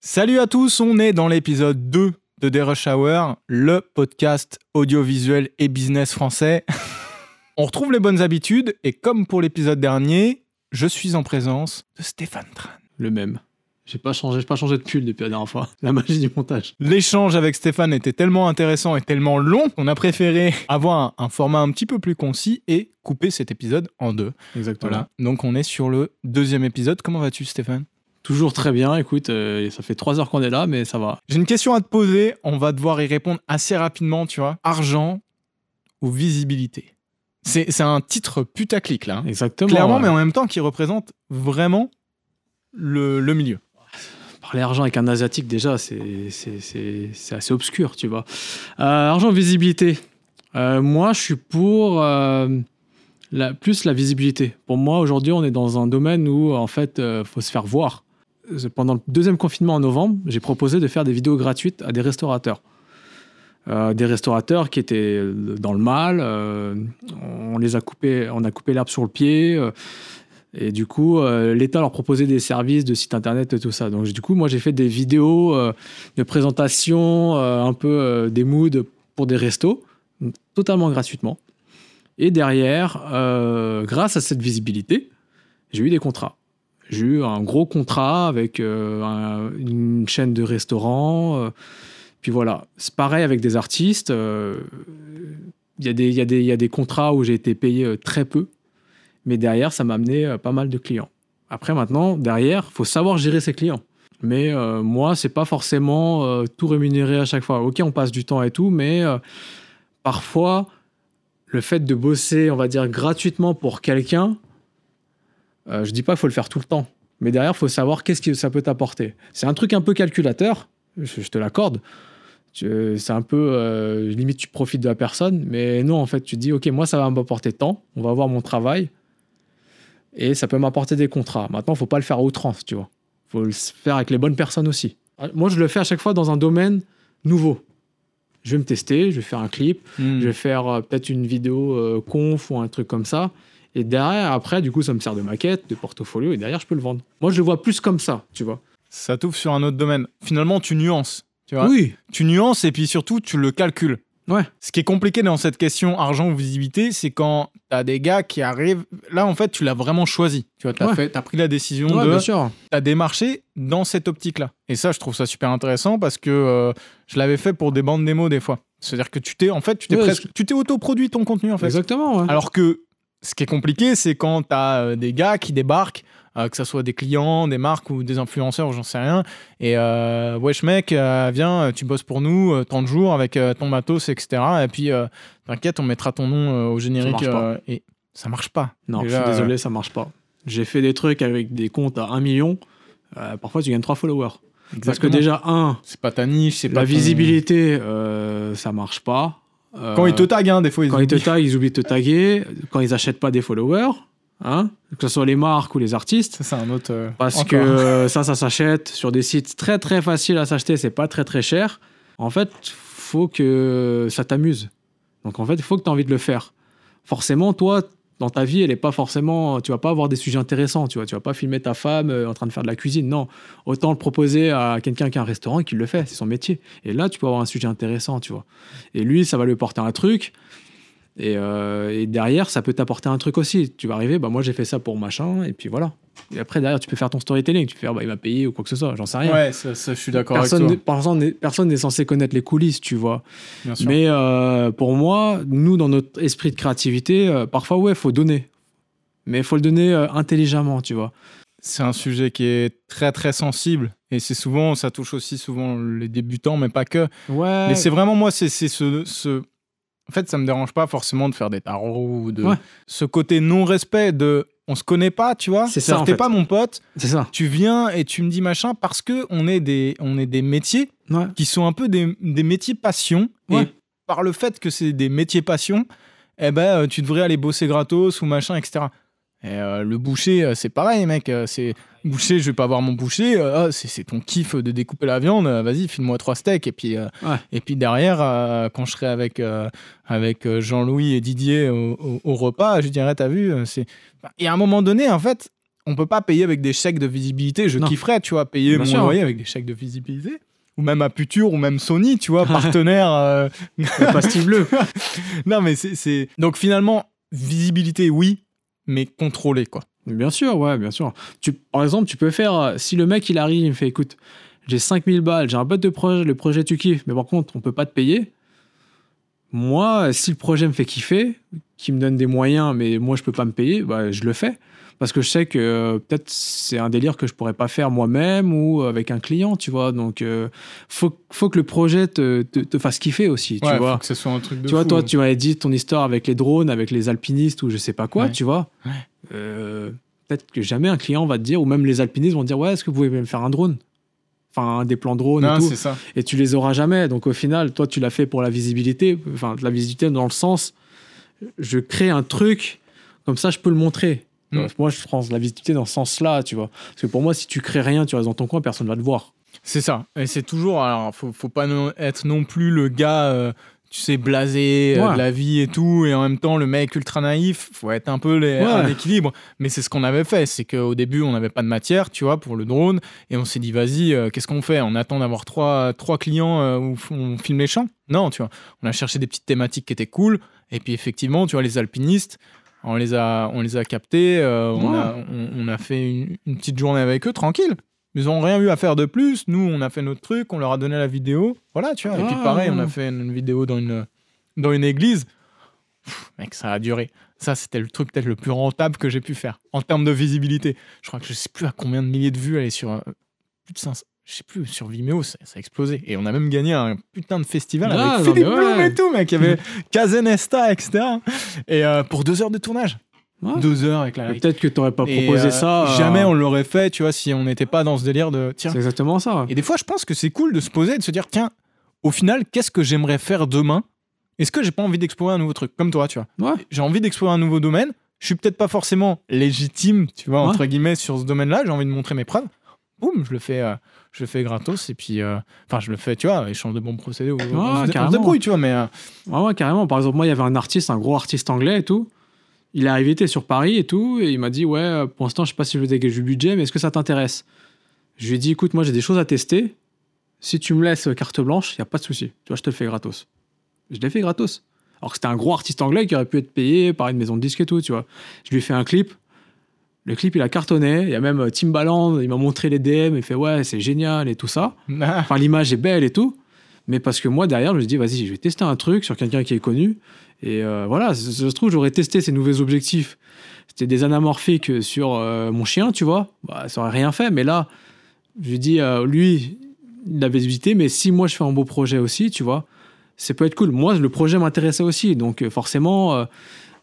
Salut à tous, on est dans l'épisode 2 de The Rush Hour, le podcast audiovisuel et business français. on retrouve les bonnes habitudes et comme pour l'épisode dernier, je suis en présence de Stéphane Tran. Le même. J'ai pas changé, j'ai pas changé de pull depuis la dernière fois. La magie du montage. L'échange avec Stéphane était tellement intéressant et tellement long qu'on a préféré avoir un, un format un petit peu plus concis et couper cet épisode en deux. Exactement. Voilà. Donc on est sur le deuxième épisode. Comment vas-tu Stéphane? Toujours très bien. Écoute, euh, ça fait trois heures qu'on est là, mais ça va. J'ai une question à te poser. On va devoir y répondre assez rapidement, tu vois. Argent ou visibilité? C'est un titre putaclic là. hein. Exactement. Clairement, ouais. mais en même temps qui représente vraiment le, le milieu. Parler argent avec un asiatique, déjà, c'est assez obscur, tu vois. Euh, argent, visibilité. Euh, moi, je suis pour euh, la, plus la visibilité. Pour moi, aujourd'hui, on est dans un domaine où, en fait, il faut se faire voir. Euh, Pendant le deuxième confinement en novembre, j'ai proposé de faire des vidéos gratuites à des restaurateurs. Euh, des restaurateurs qui étaient dans le mal, euh, on les a coupés, on a coupé l'herbe sur le pied, euh, et du coup, euh, l'État leur proposait des services de site internet et tout ça. Donc, du coup, moi, j'ai fait des vidéos euh, de présentation, euh, un peu euh, des moods pour des restos, totalement gratuitement. Et derrière, euh, grâce à cette visibilité, j'ai eu des contrats. J'ai eu un gros contrat avec euh, un- une chaîne de restaurants. euh, puis voilà, c'est pareil avec des artistes. euh, Il y, a des- contrats où j'ai été payé très peu, mais derrière, ça m'a amené pas mal de clients. Après, maintenant, derrière, il faut savoir gérer ses clients. Mais euh, moi, c'est pas forcément tout rémunéré à chaque fois. Ok, on passe du temps et tout, mais parfois, le fait de bosser, on va dire, gratuitement pour quelqu'un, euh, je dis pas qu'il faut le faire tout le temps. Mais derrière, il faut savoir qu'est-ce que ça peut t'apporter. C'est un truc un peu calculateur, je, je te l'accorde. Tu- C'est un peu, euh, limite, tu profites de la personne. Mais non, en fait, tu dis, OK, moi, ça va m'apporter tant, on va voir mon travail. Et ça peut m'apporter des contrats. Maintenant, il faut pas le faire à outrance, tu vois. Il faut le faire avec les bonnes personnes aussi. Moi, je le fais à chaque fois dans un domaine nouveau. Je vais me tester, je vais faire un clip, Hmm. je vais faire euh, peut-être une vidéo euh, conf ou un truc comme ça. Et derrière, après, du coup, ça me sert de maquette, de portfolio, et derrière, je peux le vendre. Moi, je le vois plus comme ça, tu vois. Ça t'ouvre sur un autre domaine. Finalement, tu nuances. Tu vois Oui, Tu nuances et puis surtout, tu le calcules. ouais. Ce qui est compliqué dans cette question argent ou visibilité, c'est quand t'as des gars qui arrivent. Là, en fait, tu l'as vraiment choisi. Tu vois, t'as Ouais. fait- t'as pris la décision Ouais, de. bien sûr. T'as démarché dans cette optique-là. Et ça, je trouve ça super intéressant parce que euh, je l'avais fait pour des bandes démo des fois. C'est-à-dire que tu t'es, en fait, tu t'es presque, tu t'es autoproduit ton contenu en fait. Exactement. Alors que ce qui est compliqué, c'est quand t'as euh, des gars qui débarquent, euh, que ce soit des clients, des marques ou des influenceurs, j'en sais rien. Et euh, wesh mec, euh, viens, tu bosses pour nous euh, tant de jours avec ton matos, etc. Et puis t'inquiète, on mettra ton nom au générique. pas. euh, et ça marche pas. Non, Déjà, je suis désolé, ça marche pas. J'ai fait des trucs avec des comptes à 1 million. parfois, tu gagnes 3 followers. Parce que déjà, un, c'est pas ta niche, c'est pas la ton- visibilité, euh, ça marche pas. Euh, Quand ils te taguent, hein, des fois ils quand ils te oublient. taguent, ils oublient de te taguer. Quand ils achètent pas des followers, hein, que ce soit les marques ou les artistes. Ça, c'est un autre. euh, Parce encore. que euh, ça, ça s'achète sur des sites très très faciles à s'acheter, c'est pas très très cher. En fait, faut que ça t'amuse. Donc en fait, il faut que tu aies envie de le faire. Forcément, toi, dans ta vie, elle est pas forcément. Tu vas pas avoir des sujets intéressants. Tu vois, tu vas pas filmer ta femme euh, en train de faire de la cuisine. Non, autant le proposer à quelqu'un qui a un restaurant et qui le fait. C'est son métier. Et là, tu peux avoir un sujet intéressant, tu vois. Et lui, ça va lui porter un truc. Et, euh, et derrière, ça peut t'apporter un truc aussi. Tu vas arriver, bah moi j'ai fait ça pour machin, et puis voilà. Et après, derrière, tu peux faire ton storytelling. Tu peux faire, bah, il m'a payé ou quoi que ce soit, j'en sais rien. Ouais, ça, ça, je suis d'accord avec Personne toi. personne n'est- personne n'est censé connaître les coulisses, tu vois. Bien sûr. Mais euh, pour moi, nous, dans notre esprit de créativité, euh, parfois, ouais, faut donner. Mais il faut le donner euh, intelligemment, tu vois. C'est un sujet qui est très très sensible et c'est souvent, ça touche aussi souvent les débutants, mais pas que. Ouais. Mais c'est vraiment moi, c'est c'est ce, ce. En fait, ça me dérange pas forcément de faire des tarots ou de. Ouais. Ce côté non-respect de. On se connaît pas, tu vois. C'est ça, en T'es fait. pas mon pote, C'est ça. tu viens et tu me dis machin parce que on est des, on est des métiers Ouais. qui sont un peu des, des métiers passion. Ouais. Et par le fait que c'est des métiers passion, eh ben, euh, tu devrais aller bosser gratos ou machin, etc. Et euh, le boucher, euh, c'est pareil, mec. C'est boucher, je vais pas voir mon boucher. euh, ah, c'est c'est ton kiff de découper la viande. euh, Vas-y, file-moi trois steaks. Et puis, euh, Ouais. et puis derrière, quand je serai avec, avec Jean-Louis et Didier au, au- au repas, je dirais, t'as vu, c'est. Et à un moment donné, en fait, on peut pas payer avec des chèques de visibilité. Je Non. kifferais, tu vois, payer Bien mon sûr. loyer avec des chèques de visibilité. Ou même à Puture, ou même Sony, tu vois, partenaire. euh, pastille bleue. non, mais c'est- c'est. Donc finalement, visibilité, oui, mais contrôlé, quoi. Bien sûr, ouais, bien sûr. Par exemple, tu peux faire, euh, si le mec il arrive, il me fait écoute, j'ai 5000 balles, j'ai un pote de projet, le projet tu kiffes, mais par contre, on peut pas te payer. Moi, si le projet me fait kiffer, qui me donne des moyens, mais moi je peux pas me payer, bah, je le fais. Parce que je sais que euh, peut-être c'est un délire que je pourrais pas faire moi-même ou avec un client, tu vois. Donc, euh, faut, faut que le projet te, te, te fasse kiffer aussi, tu ouais, vois. faut que ce soit un truc de Tu vois, toi, tu m'avais dit ton histoire avec les drones, avec les alpinistes ou je sais pas quoi, Ouais. tu vois. Ouais. Euh, Peut-être que jamais un client va te dire, ou même les alpinistes vont te dire, ouais, est-ce que vous pouvez me faire un drone? Enfin, des plans drone Non, et tout. c'est ça. Et tu les auras jamais. Donc au final, toi, tu l'as fait pour la visibilité. Enfin, de la visibilité dans le sens, je crée un truc, comme ça, je peux le montrer. Mm. Moi, je prends la visibilité dans ce sens-là, tu vois. Parce que pour moi, si tu crées rien, tu restes dans ton coin, personne va te voir. C'est ça. Et c'est toujours. Alors, faut, faut pas non- être non plus le gars, euh, tu sais, blasé euh, de la vie et tout, et en même temps le mec ultra naïf. Faut être un peu les, Ouais. un équilibre. Mais c'est ce qu'on avait fait. C'est qu'au début, on n'avait pas de matière, tu vois, pour le drone. Et on s'est dit, vas-y, euh, qu'est-ce qu'on fait? On attend d'avoir trois, trois clients euh, où on filme les champs? Non, tu vois. On a cherché des petites thématiques qui étaient cool. Et puis, effectivement, tu vois, les alpinistes. On les a, on les a captés, euh, on, a, on, on a fait une, une petite journée avec eux, tranquille. Ils ont rien eu à faire de plus. Nous, on a fait notre truc, on leur a donné la vidéo. Voilà, tu vois. Et puis Ah. pareil, on a fait une vidéo dans une, dans une église. Pff, mec, ça a duré. Ça, c'était le truc peut-être le plus rentable que j'ai pu faire en termes de visibilité. Je crois que je sais plus à combien de milliers de vues elle est sur euh, plus de 500. Je sais plus, sur Vimeo, ça, ça a explosé. Et on a même gagné un putain de festival Ah, avec Philippe ouais. Blum et tout, mec. Il y avait Kazenesta, etc. Et euh, pour deux heures de tournage. Ouais. Deux heures avec la Peut-être que tu n'aurais pas et, proposé euh, ça. euh, Jamais on l'aurait fait, tu vois, si on n'était pas dans ce délire de tiens. C'est exactement ça. Et des fois, je pense que c'est cool de se poser et de se dire tiens, au final, qu'est-ce que j'aimerais faire demain? Est-ce que j'ai pas envie d'explorer un nouveau truc? Comme toi, tu vois. Ouais. J'ai envie d'explorer un nouveau domaine. Je suis peut-être pas forcément légitime, tu vois, entre guillemets, sur ce domaine-là. J'ai envie de montrer mes preuves. Boum, je le fais. euh, je le fais gratos et puis, euh, enfin, je le fais, tu vois, échange de bons procédés. ou- on, se carrément. débrouille, tu vois, mais euh, Ouais, carrément. Par exemple, moi, il y avait un artiste, un gros artiste anglais et tout. Il est arrivé, était sur Paris et tout, et il m'a dit Ouais, pour l'instant, je sais pas si je veux dégager du budget, mais est-ce que ça t'intéresse? Je lui ai dit Écoute, moi, j'ai des choses à tester. Si tu me laisses carte blanche, il n'y a pas de souci. Tu vois, je te le fais gratos. Je l'ai fait gratos. Alors que c'était un gros artiste anglais qui aurait pu être payé par une maison de disques et tout, tu vois. Je lui ai fait un clip. Le clip, il a cartonné. Il y a même euh, Timbaland, il m'a montré les DM, il fait Ouais, c'est génial et tout ça. Enfin, l'image est belle et tout. Mais parce que moi, derrière, je me suis dit, vas-y, je vais tester un truc sur quelqu'un qui est connu. Et euh, voilà, ça se trouve, j'aurais testé ces nouveaux objectifs. C'était des anamorphiques sur euh, mon chien, tu vois. Bah, ça aurait rien fait. Mais là, je lui dis, euh, lui, il avait visité. Mais si moi, je fais un beau projet aussi, tu vois, ça peut être cool. Moi, le projet m'intéressait aussi. Donc, forcément,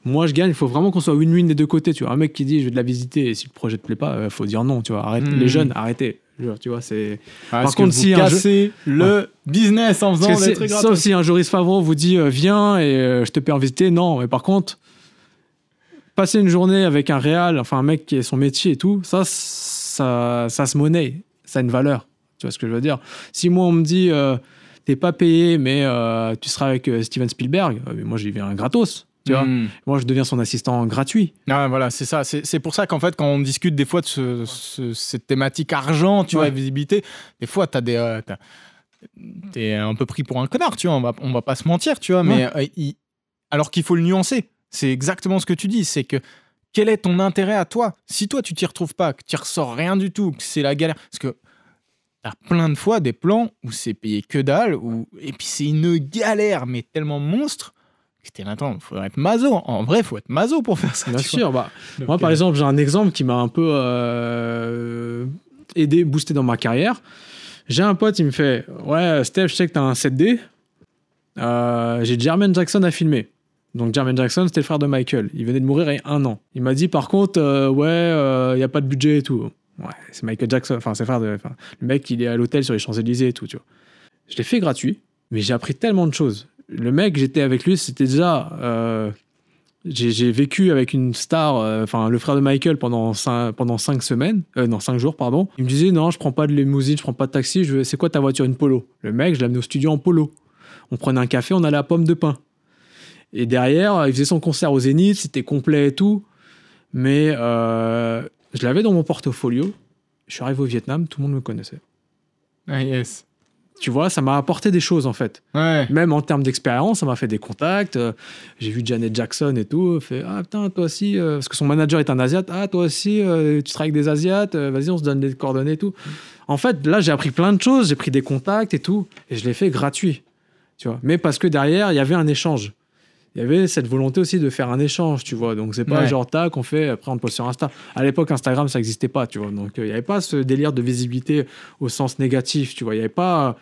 moi, je gagne. Il faut vraiment qu'on soit win-win des deux côtés. Tu vois, un mec qui dit, je vais de la visiter. Et si le projet te plaît pas, il faut dire non, tu vois. Arrête. Mhm. Les jeunes, arrêtez. Genre, Tu vois, c'est. Par contre, contre, si un jeu- le business en faisant des trucs sauf si un Joris Favreau vous dit euh, viens et euh, je te paie en visiter, non. Mais par contre, passer une journée avec un réal, enfin un mec qui est son métier et tout, ça, ça, ça se monnaie, ça a une valeur. Tu vois ce que je veux dire? Si moi on me dit euh, t'es pas payé, mais euh, tu seras avec euh, Steven Spielberg, euh, mais moi j'y viens gratos. Tu vois Hmm. Moi je deviens son assistant gratuit. Ah, voilà, c'est ça. C'est pour ça qu'en fait, quand on discute des fois de ce- ce- cette thématique argent, tu vois, Ouais. visibilité, des fois, t'as des. euh, T'es un peu pris pour un connard, tu vois, on va, on va pas se mentir, tu vois, mais euh, il- alors qu'il faut le nuancer. C'est exactement ce que tu dis, c'est que quel est ton intérêt à toi? Si toi, tu t'y retrouves pas, que tu ressors rien du tout, que c'est la galère. Parce que t'as plein de fois des plans où c'est payé que dalle, où... et puis c'est une galère, mais tellement monstre. T'es là, attends, faut être maso. En vrai, faut être maso pour faire ça. Bien sûr, bah, Donc, Moi, par euh, exemple, j'ai un exemple qui m'a un peu euh, aidé, boosté dans ma carrière. J'ai un pote, il me fait Ouais, Steph, je sais que tu as un 7D. Euh, j'ai Jermaine Jackson à filmer. Donc, Jermaine Jackson, c'était le frère de Michael. Il venait de mourir il y a un an. Il m'a dit Par contre, euh, ouais, il n'y a pas de budget et tout. Ouais, c'est Michael Jackson. Enfin, c'est le frère de. enfin, le mec, il est à l'hôtel sur les Champs-Élysées et tout, tu vois. Je l'ai fait gratuit, mais j'ai appris tellement de choses. Le mec, j'étais avec lui, c'était déjà. euh, j'ai vécu avec une star, euh, enfin le frère de Michael pendant cinq, pendant cinq semaines, euh, non jours pardon. Il me disait non, je prends pas de limousine, je prends pas de taxi. Je c'est quoi ta voiture une polo? Le mec, je l'amenais au studio en polo. On prenait un café, on allait à Pomme de Pain. Et derrière, il faisait son concert au Zénith, c'était complet et tout. Mais euh, Je l'avais dans mon portfolio. Je suis arrivé au Vietnam, tout le monde me connaissait. Ah, yes. Tu vois, ça m'a apporté des choses en fait. Ouais. Même en termes d'expérience, ça m'a fait des contacts. Euh, J'ai vu Janet Jackson et tout. Fait Ah putain, toi aussi. euh, parce que son manager est un Asiate. Ah, toi aussi, euh, tu travailles avec des Asiates. Vas-y, on se donne des coordonnées et tout. En fait, là, j'ai appris plein de choses. J'ai pris des contacts et tout. Et je l'ai fait gratuit. Tu vois. Mais parce que derrière, il y avait un échange. Il y avait cette volonté aussi de faire un échange, tu vois. Donc, c'est pas Ouais. genre tac, on fait, après on poste sur Insta. À l'époque, Instagram, ça n'existait pas, tu vois. Donc, euh, il n'y avait pas ce délire de visibilité au sens négatif, tu vois. Il n'y avait pas euh,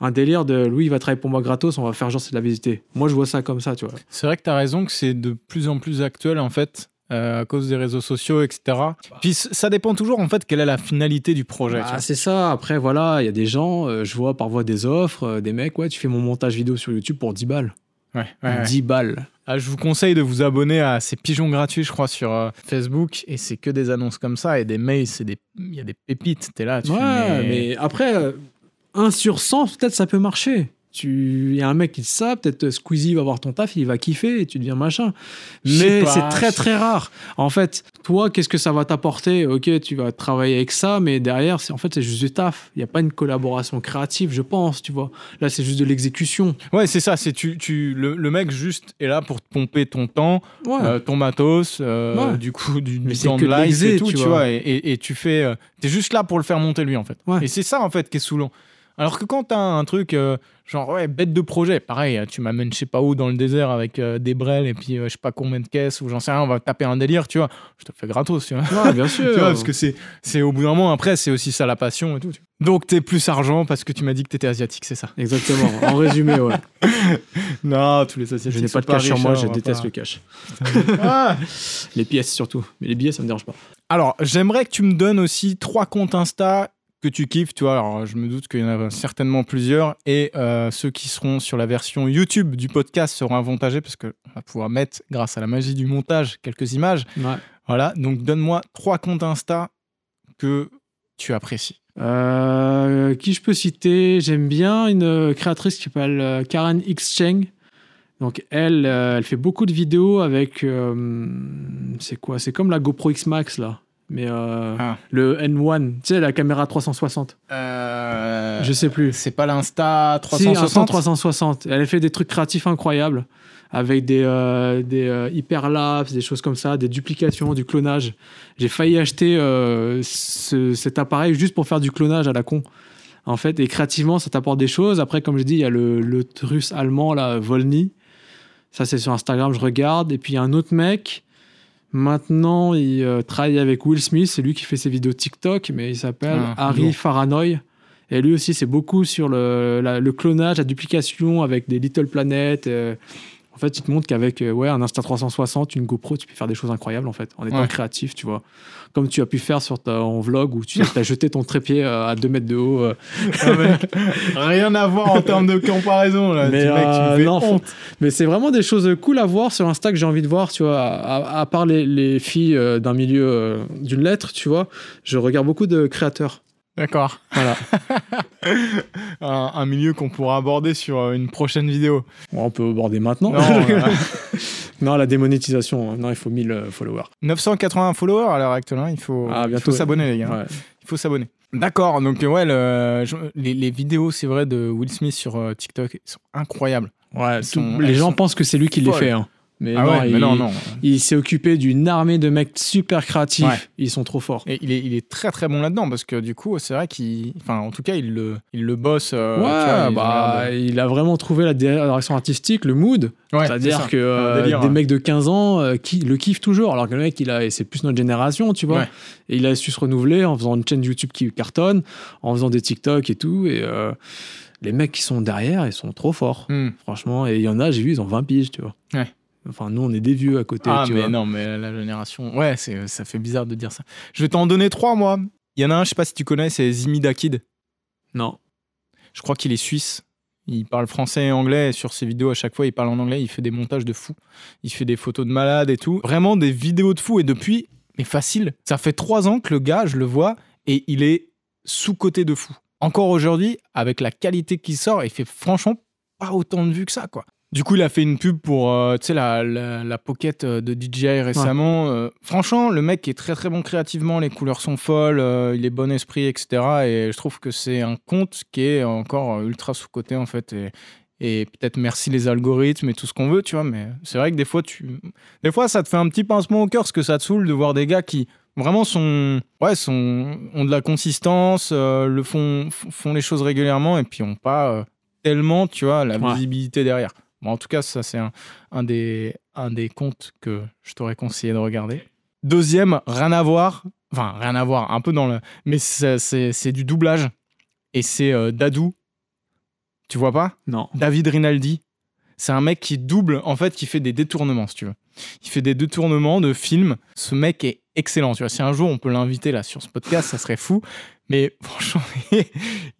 un délire de Louis, il va travailler pour moi gratos, on va faire genre c'est de la visiter. Moi, je vois ça comme ça, tu vois. C'est vrai que tu as raison que c'est de plus en plus actuel en fait. euh, à cause des réseaux sociaux, etc. Puis c- ça dépend toujours en fait quelle est la finalité du projet. Ah, vois. c'est ça. Après, voilà, il y a des gens, euh, je vois parfois des offres, euh, des mecs, ouais, tu fais mon montage vidéo sur YouTube pour 10 balles. Ouais, ouais, ouais. 10 balles. Ah, je vous conseille de vous abonner à ces pigeons gratuits, je crois, sur euh, Facebook. Et c'est que des annonces comme ça et des mails. C'est des, il y a des pépites. T'es là. Tu Ouais, mais après, euh, 1 sur 100, peut-être ça peut marcher. Tu... Il y a un mec qui dit ça, peut-être Squeezie va voir ton taf, il va kiffer et tu deviens machin. Mais c'est très très rare. En fait, toi, qu'est-ce que ça va t'apporter? Ok, tu vas travailler avec ça, mais derrière, c'est en fait, c'est juste du taf. Il n'y a pas une collaboration créative, je pense, tu vois. Là, c'est juste de l'exécution. Ouais, c'est ça. C'est tu, tu, le, le mec juste est là pour te pomper ton temps, Ouais. euh, ton matos, euh, Ouais. du coup, du, du temps de live et tout, tu vois. vois. Et, et- et tu fais. euh, T'es juste là pour le faire monter lui, en fait. Ouais. Et c'est ça, en fait, qui est saoulant. Alors que quand t'as un truc, genre, ouais, bête de projet, pareil, euh, tu m'amènes je sais pas où dans le désert avec euh, des brels et puis euh, je sais pas combien de caisses ou j'en sais rien, on va taper un délire, tu vois. Je te le fais gratos, tu vois. Ouais, bien sûr. Tu vois, parce que c'est, c'est au bout d'un moment, après, c'est aussi ça la passion et tout. tu vois. Donc, t'es plus argent parce que tu m'as dit que t'étais asiatique, c'est ça. Exactement. En résumé, ouais. Non, tous les asiatiques. Je n'ai pas de cash sur moi, hein, je déteste pas- le cash. Ah Les pièces surtout. Mais les billets, ça me dérange pas. Alors, j'aimerais que tu me donnes aussi trois comptes Insta que tu kiffes, tu vois. Alors, je me doute qu'il y en a certainement plusieurs. Et euh, ceux qui seront sur la version YouTube du podcast seront avantagés parce qu'on va pouvoir mettre, grâce à la magie du montage, quelques images. Ouais. Voilà. Donc, donne-moi trois comptes Insta que tu apprécies. Euh, qui je peux citer? J'aime bien une euh, créatrice qui s'appelle Karen X Cheng. Donc elle, elle fait beaucoup de vidéos avec, euh, c'est quoi? C'est comme la GoPro X Max là, mais euh, Ah. le N1, tu sais la caméra 360. Euh, Je sais plus. C'est pas l'Insta Si, un 360 360. Elle a fait des trucs créatifs incroyables avec des, euh, des euh, hyperlapses, des choses comme ça, des duplications, du clonage. J'ai failli acheter euh, ce- cet appareil juste pour faire du clonage à la con. En fait, et créativement, ça t'apporte des choses. Après, comme je dis, il y a le, le russe allemand, là, Volny. Ça, c'est sur Instagram, je regarde. Et puis, il y a un autre mec. Maintenant, il euh, travaille avec Will Smith. C'est lui qui fait ses vidéos TikTok, mais il s'appelle Ah, Harry lourd. Faranoy. Et lui aussi, c'est beaucoup sur le, la- le clonage, la duplication avec des Little Planet. euh. En fait, il te montre qu'avec euh, ouais, un Insta360, une GoPro, tu peux faire des choses incroyables en fait, en étant Ouais. créatif, tu vois. Comme tu as pu faire sur ton vlog où tu as jeté ton trépied euh, à 2 mètres de haut. euh. Ah, mec, Rien à voir en termes de comparaison. Là. Mais, mec, non, honte. Mais c'est vraiment des choses cool à voir sur Insta que j'ai envie de voir, tu vois. À, à part les, les filles d'un milieu, d'une lettre, tu vois, je regarde beaucoup de créateurs. D'accord. Voilà. un, un milieu qu'on pourra aborder sur euh, une prochaine vidéo. Bon, on peut aborder maintenant. Non, Non, la démonétisation, non, il faut 1000 euh, followers. 980 followers à l'heure actuelle. hein, Il faut, Ah, ouais. s'abonner, les gars. Ouais. Il faut s'abonner. D'accord. Donc, euh, ouais, le- les, les vidéos, c'est vrai, de Will Smith sur TikTok sont incroyables. Ouais, Elles tout- sont- les gens sont pensent que c'est lui qui les fait. hein. Mais, ah non, ouais, il, mais non, non. il s'est occupé d'une armée de mecs super créatifs. Ouais. Ils sont trop forts. Et il est, il est très très bon là-dedans parce que du coup, c'est vrai qu'il. Enfin, en tout cas, il le, il le bosse. euh, vois, ouais, bah, l'air il a vraiment trouvé la direction artistique, le mood. Ouais, c'est C'est-à-dire que euh, délire, des mecs de 15 ans euh, qui le kiffent toujours, alors que le mec, il a, et c'est plus notre génération, tu vois. Ouais. Et il a su se renouveler en faisant une chaîne YouTube qui cartonne, en faisant des TikTok et tout. Et euh, les mecs qui sont derrière, ils sont trop forts, Hmm. franchement. Et il y en a, j'ai vu, ils ont 20 piges, tu vois. Ouais. Enfin, nous, on est des vieux à côté, Ah, tu mais vois. non, mais la génération. Ouais, c'est, ça fait bizarre de dire ça. Je vais t'en donner trois, moi. Il y en a un, je sais pas si tu connais, c'est Zimida Kid. Non. Je crois qu'il est suisse. Il parle français et anglais. Et sur ses vidéos, à chaque fois, il parle en anglais. Il fait des montages de fou. Il fait des photos de malades et tout. Vraiment des vidéos de fou. Et depuis, mais facile. Ça fait trois ans que le gars, je le vois, et il est sous-côté de fou. Encore aujourd'hui, avec la qualité qui sort, il fait franchement pas autant de vues que ça, quoi. Du coup, il a fait une pub pour euh, tu sais, la, la, la Pocket euh, de DJI récemment. Euh, franchement, le mec est très très bon créativement, les couleurs sont folles, euh, il est bon esprit, etc. Et je trouve que c'est un compte qui est encore ultra sous-côté en fait. Et, et peut-être merci les algorithmes et tout ce qu'on veut, tu vois. Mais c'est vrai que des fois, tu... des fois, ça te fait un petit pincement au cœur parce que ça te saoule de voir des gars qui vraiment sont, ouais, sont, ont de la consistance, le font, font les choses régulièrement et puis ont pas tellement, tu vois, la Ouais. visibilité derrière. Bon, en tout cas, ça, c'est un, un, des, un des comptes que je t'aurais conseillé de regarder. Deuxième, rien à voir. Enfin, rien à voir, un peu dans le. Mais c'est c'est- c'est du doublage. Et c'est euh, Dadou. Tu vois pas? Non. David Rinaldi. C'est un mec qui double, en fait, qui fait des détournements, si tu veux. Il fait des détournements de films. Ce mec est excellent. Tu vois, si un jour on peut l'inviter là sur ce podcast, ça serait fou. Mais franchement,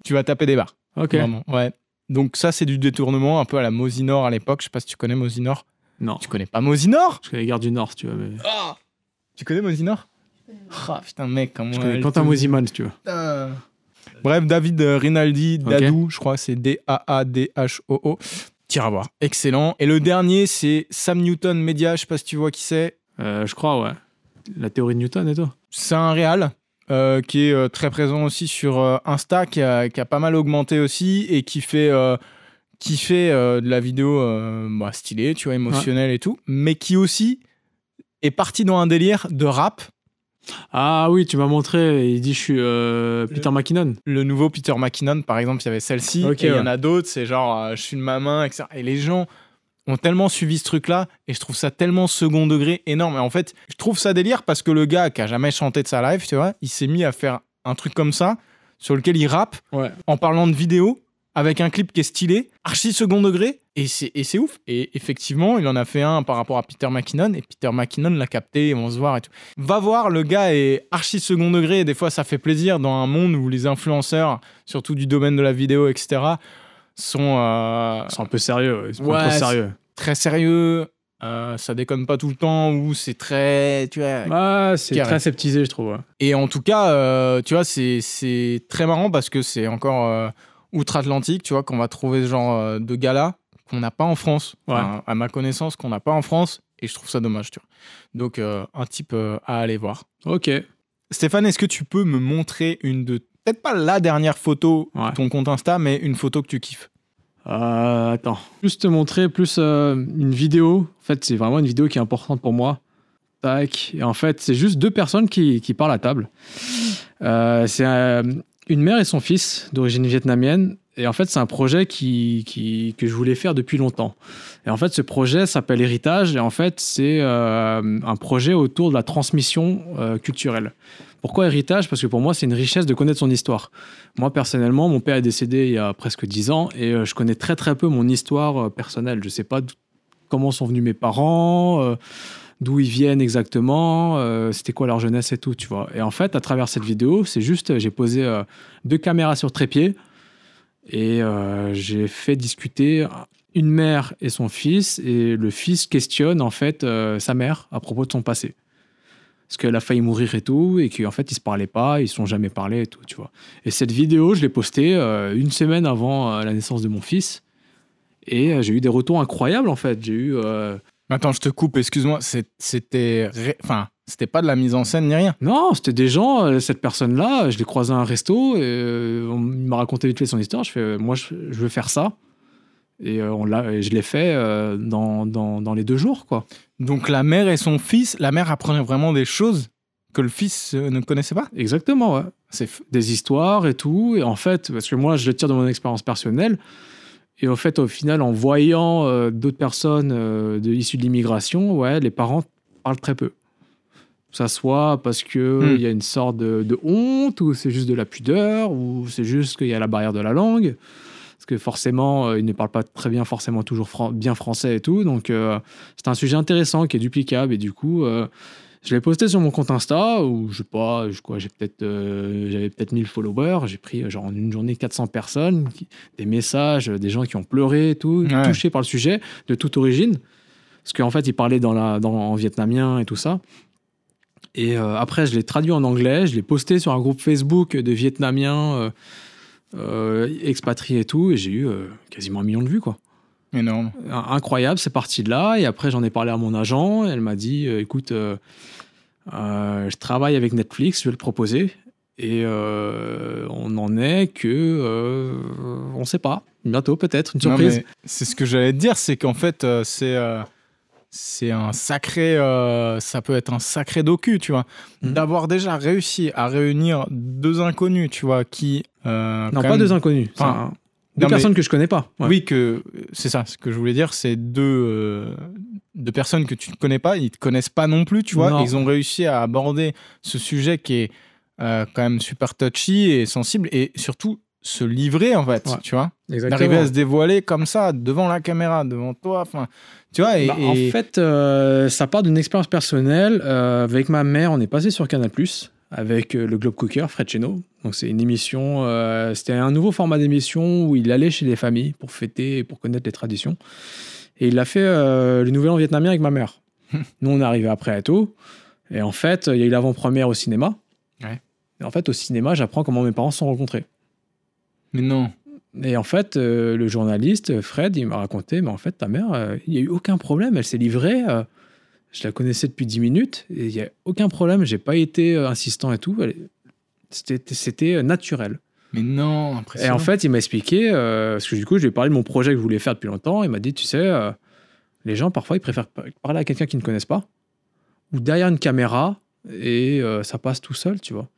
tu vas taper des barres. Ok. Vraiment, ouais. Donc ça, c'est du détournement un peu à la Mosinor à l'époque. Je sais pas si tu connais Mosinor. Non. Tu connais pas Mosinor? Je connais les gardes du Nord, si tu veux. Mais... Tu connais Mosinor? Ah putain, mec, comment Je connais Quentin te- Mosiman, si tu veux. Putain. Bref, David euh, Rinaldi. Dadou, je crois, c'est D-A-A-D-H-O-O. Tire à voir. Excellent. Et le dernier, c'est Sam Newton Media, je sais pas si tu vois qui c'est. Euh, je crois, ouais. La théorie de Newton et tout. C'est un réal euh, qui est euh, très présent aussi sur euh, Insta, qui a, qui a pas mal augmenté aussi et qui fait, qui fait de la vidéo bah, stylée, tu vois, émotionnelle et tout, mais qui aussi est parti dans un délire de rap. Ah oui, tu m'as montré. Il dit je suis euh, Peter McKinnon. Le nouveau Peter McKinnon, par exemple, il y avait celle-ci, et il y en a d'autres, c'est genre euh, je suis de ma main, etc. Et les gens ont tellement suivi ce truc-là, et je trouve ça tellement second degré énorme. Et en fait, je trouve ça délire parce que le gars qui a jamais chanté de sa live, tu vois, il s'est mis à faire un truc comme ça, sur lequel il rappe, Ouais. en parlant de vidéo, avec un clip qui est stylé, archi second degré, et c'est, et c'est ouf. Et effectivement, il en a fait un par rapport à Peter McKinnon, et Peter McKinnon l'a capté, ils vont se voir et tout. Va voir, le gars est archi second degré, et des fois ça fait plaisir dans un monde où les influenceurs, surtout du domaine de la vidéo, etc., sont euh, C'est un peu sérieux. Ils sont Ouais, trop sérieux. très sérieux, euh, ça déconne pas tout le temps, ou c'est très... Tu vois, c'est très sceptisé, je trouve. ouais. Et en tout cas, euh, tu vois, c'est, c'est très marrant parce que c'est encore outre-Atlantique, tu vois, qu'on va trouver ce genre de gars-là qu'on n'a pas en France. Ouais. Enfin, à ma connaissance, qu'on n'a pas en France. Et je trouve ça dommage, tu vois. Donc, un type à aller voir. Ok. Stéphane, est-ce que tu peux me montrer une de. Peut-être pas la dernière photo Ouais. de ton compte Insta, mais une photo que tu kiffes Euh, attends. Juste te montrer plus euh, une vidéo. En fait, c'est vraiment une vidéo qui est importante pour moi. Tac. Et en fait, c'est juste deux personnes qui, qui parlent à table. Euh, c'est euh, une mère et son fils d'origine vietnamienne. Et en fait, c'est un projet qui, que je voulais faire depuis longtemps. Et en fait, ce projet s'appelle Héritage. Et en fait, c'est euh, un projet autour de la transmission euh, culturelle. Pourquoi héritage? Parce que pour moi, c'est une richesse de connaître son histoire. Moi, personnellement, mon père est décédé il y a presque 10 ans et euh, je connais très très peu mon histoire personnelle. Je ne sais pas comment sont venus mes parents, d'où ils viennent exactement, c'était quoi leur jeunesse et tout, tu vois. Et en fait, à travers cette vidéo, c'est juste, j'ai posé deux caméras sur trépied et euh, j'ai fait discuter une mère et son fils et le fils questionne en fait euh, sa mère à propos de son passé. Parce qu'elle a failli mourir et tout, et qu'en fait, ils se parlaient pas, ils se sont jamais parlé et tout, tu vois. Et cette vidéo, je l'ai postée euh, une semaine avant la naissance de mon fils. Et j'ai eu des retours incroyables, en fait. J'ai eu. Attends, je te coupe, excuse-moi. C'était. Enfin, c'était pas de la mise en scène ni rien. Non, c'était des gens, euh, cette personne-là, je l'ai croisé à un resto, et euh, on- il m'a raconté vite fait son histoire. Je fais, euh, moi, je, veux faire ça. Et, on l'a, et je l'ai fait dans, dans, dans les deux jours, quoi. Donc, la mère et son fils, la mère apprenait vraiment des choses que le fils ne connaissait pas? Exactement, ouais. C'est des histoires et tout. Et en fait, parce que moi, je le tire de mon expérience personnelle. Et au fait, au final, en voyant euh, d'autres personnes euh, de, issues de l'immigration, ouais, les parents parlent très peu. Que ça soit parce qu'il Hmm. y a une sorte de, de honte, ou c'est juste de la pudeur, ou c'est juste qu'il y a la barrière de la langue. Parce que forcément, euh, ils ne parlent pas très bien, forcément toujours fran- bien français et tout. Donc, euh, c'est un sujet intéressant qui est duplicable. Et du coup, euh, je l'ai posté sur mon compte Insta où je sais pas, je quoi, j'ai peut-être euh, j'avais peut-être 1000 followers, j'ai pris genre en une journée 400 personnes, qui- des messages, des gens qui ont pleuré et tout, Ouais. touchés par le sujet de toute origine. Parce qu'en fait, ils parlaient dans la, dans, en vietnamien et tout ça. Et euh, après, je l'ai traduit en anglais, je l'ai posté sur un groupe Facebook de Vietnamiens euh, euh, expatriés et tout, et j'ai eu quasiment un million de vues, quoi. Énorme. incroyable, c'est parti de là. Et après, j'en ai parlé à mon agent. Elle m'a dit écoute, je travaille avec Netflix, je vais le proposer. Et euh, on en est que. euh, on ne sait pas. Bientôt, peut-être, une surprise. c'est ce que j'allais te dire, c'est qu'en fait, euh, c'est c'est un sacré, euh, ça peut être un sacré docu, tu vois, Mhm. d'avoir déjà réussi à réunir deux inconnus, tu vois, qui euh, non, pas même- deux inconnus. Enfin, non, deux mais- personnes que je connais pas. Ouais. Oui, que c'est ça. Ce que je voulais dire, c'est deux, euh, deux personnes que tu ne connais pas, ils te connaissent pas non plus, tu vois. Non. Ils ont réussi à aborder ce sujet qui est euh, quand même super touchy et sensible, et surtout se livrer en fait, Ouais. tu vois. D'arriver à se dévoiler comme ça devant la caméra, devant toi, enfin, tu vois. Et, Bah, En fait, euh, ça part d'une expérience personnelle. Euh, avec ma mère, on est passé sur Canal avec euh, le Globe Cooker, Fred Cheno. Donc, c'est une émission, euh, c'était un nouveau format d'émission où il allait chez les familles pour fêter et pour connaître les traditions. Et il a fait le Nouvel An vietnamien avec ma mère. Nous, on est arrivé après à tôt. Et en fait, il y a eu l'avant-première au cinéma. Ouais. Et en fait, au cinéma, j'apprends comment mes parents se sont rencontrés. Mais non. Et en fait, euh, le journaliste, Fred, il m'a raconté, mais en fait, ta mère, euh, il n'y a eu aucun problème, elle s'est livrée. euh, je la connaissais depuis 10 minutes, et il n'y a aucun problème, j'ai pas été insistant et tout. C'était naturel. Mais non, Et impressionnant. en fait, il m'a expliqué, parce que du coup, je lui ai parlé de mon projet que je voulais faire depuis longtemps. Il m'a dit, tu sais, les gens, parfois, ils préfèrent par- parler à quelqu'un qu'ils ne connaissent pas, ou derrière une caméra, et ça passe tout seul, tu vois.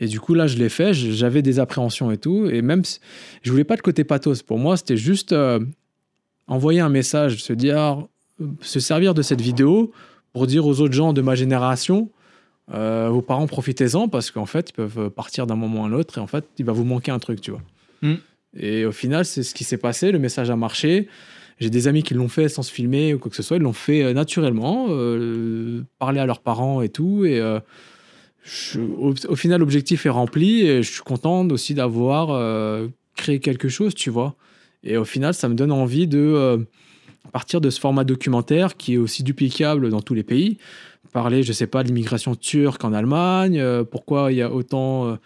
Et du coup, là, je l'ai fait, j'avais des appréhensions et tout, et même, je voulais pas le côté pathos. Pour moi, c'était juste euh, envoyer un message, se dire, euh, se servir de cette vidéo pour dire aux autres gens de ma génération, euh, vos parents, profitez-en, parce qu'en fait, ils peuvent partir d'un moment à l'autre, et en fait, il va vous manquer un truc, tu vois. Mm. Et au final, c'est ce qui s'est passé, le message a marché. J'ai des amis qui l'ont fait sans se filmer ou quoi que ce soit, ils l'ont fait naturellement, euh, parler à leurs parents et tout. Et au, final, l'objectif est rempli et je suis content aussi d'avoir euh, créé quelque chose, tu vois. Et au final, ça me donne envie de euh, partir de ce format documentaire qui est aussi duplicable dans tous les pays. Parler, je sais pas, de l'immigration turque en Allemagne, euh, pourquoi il y a autant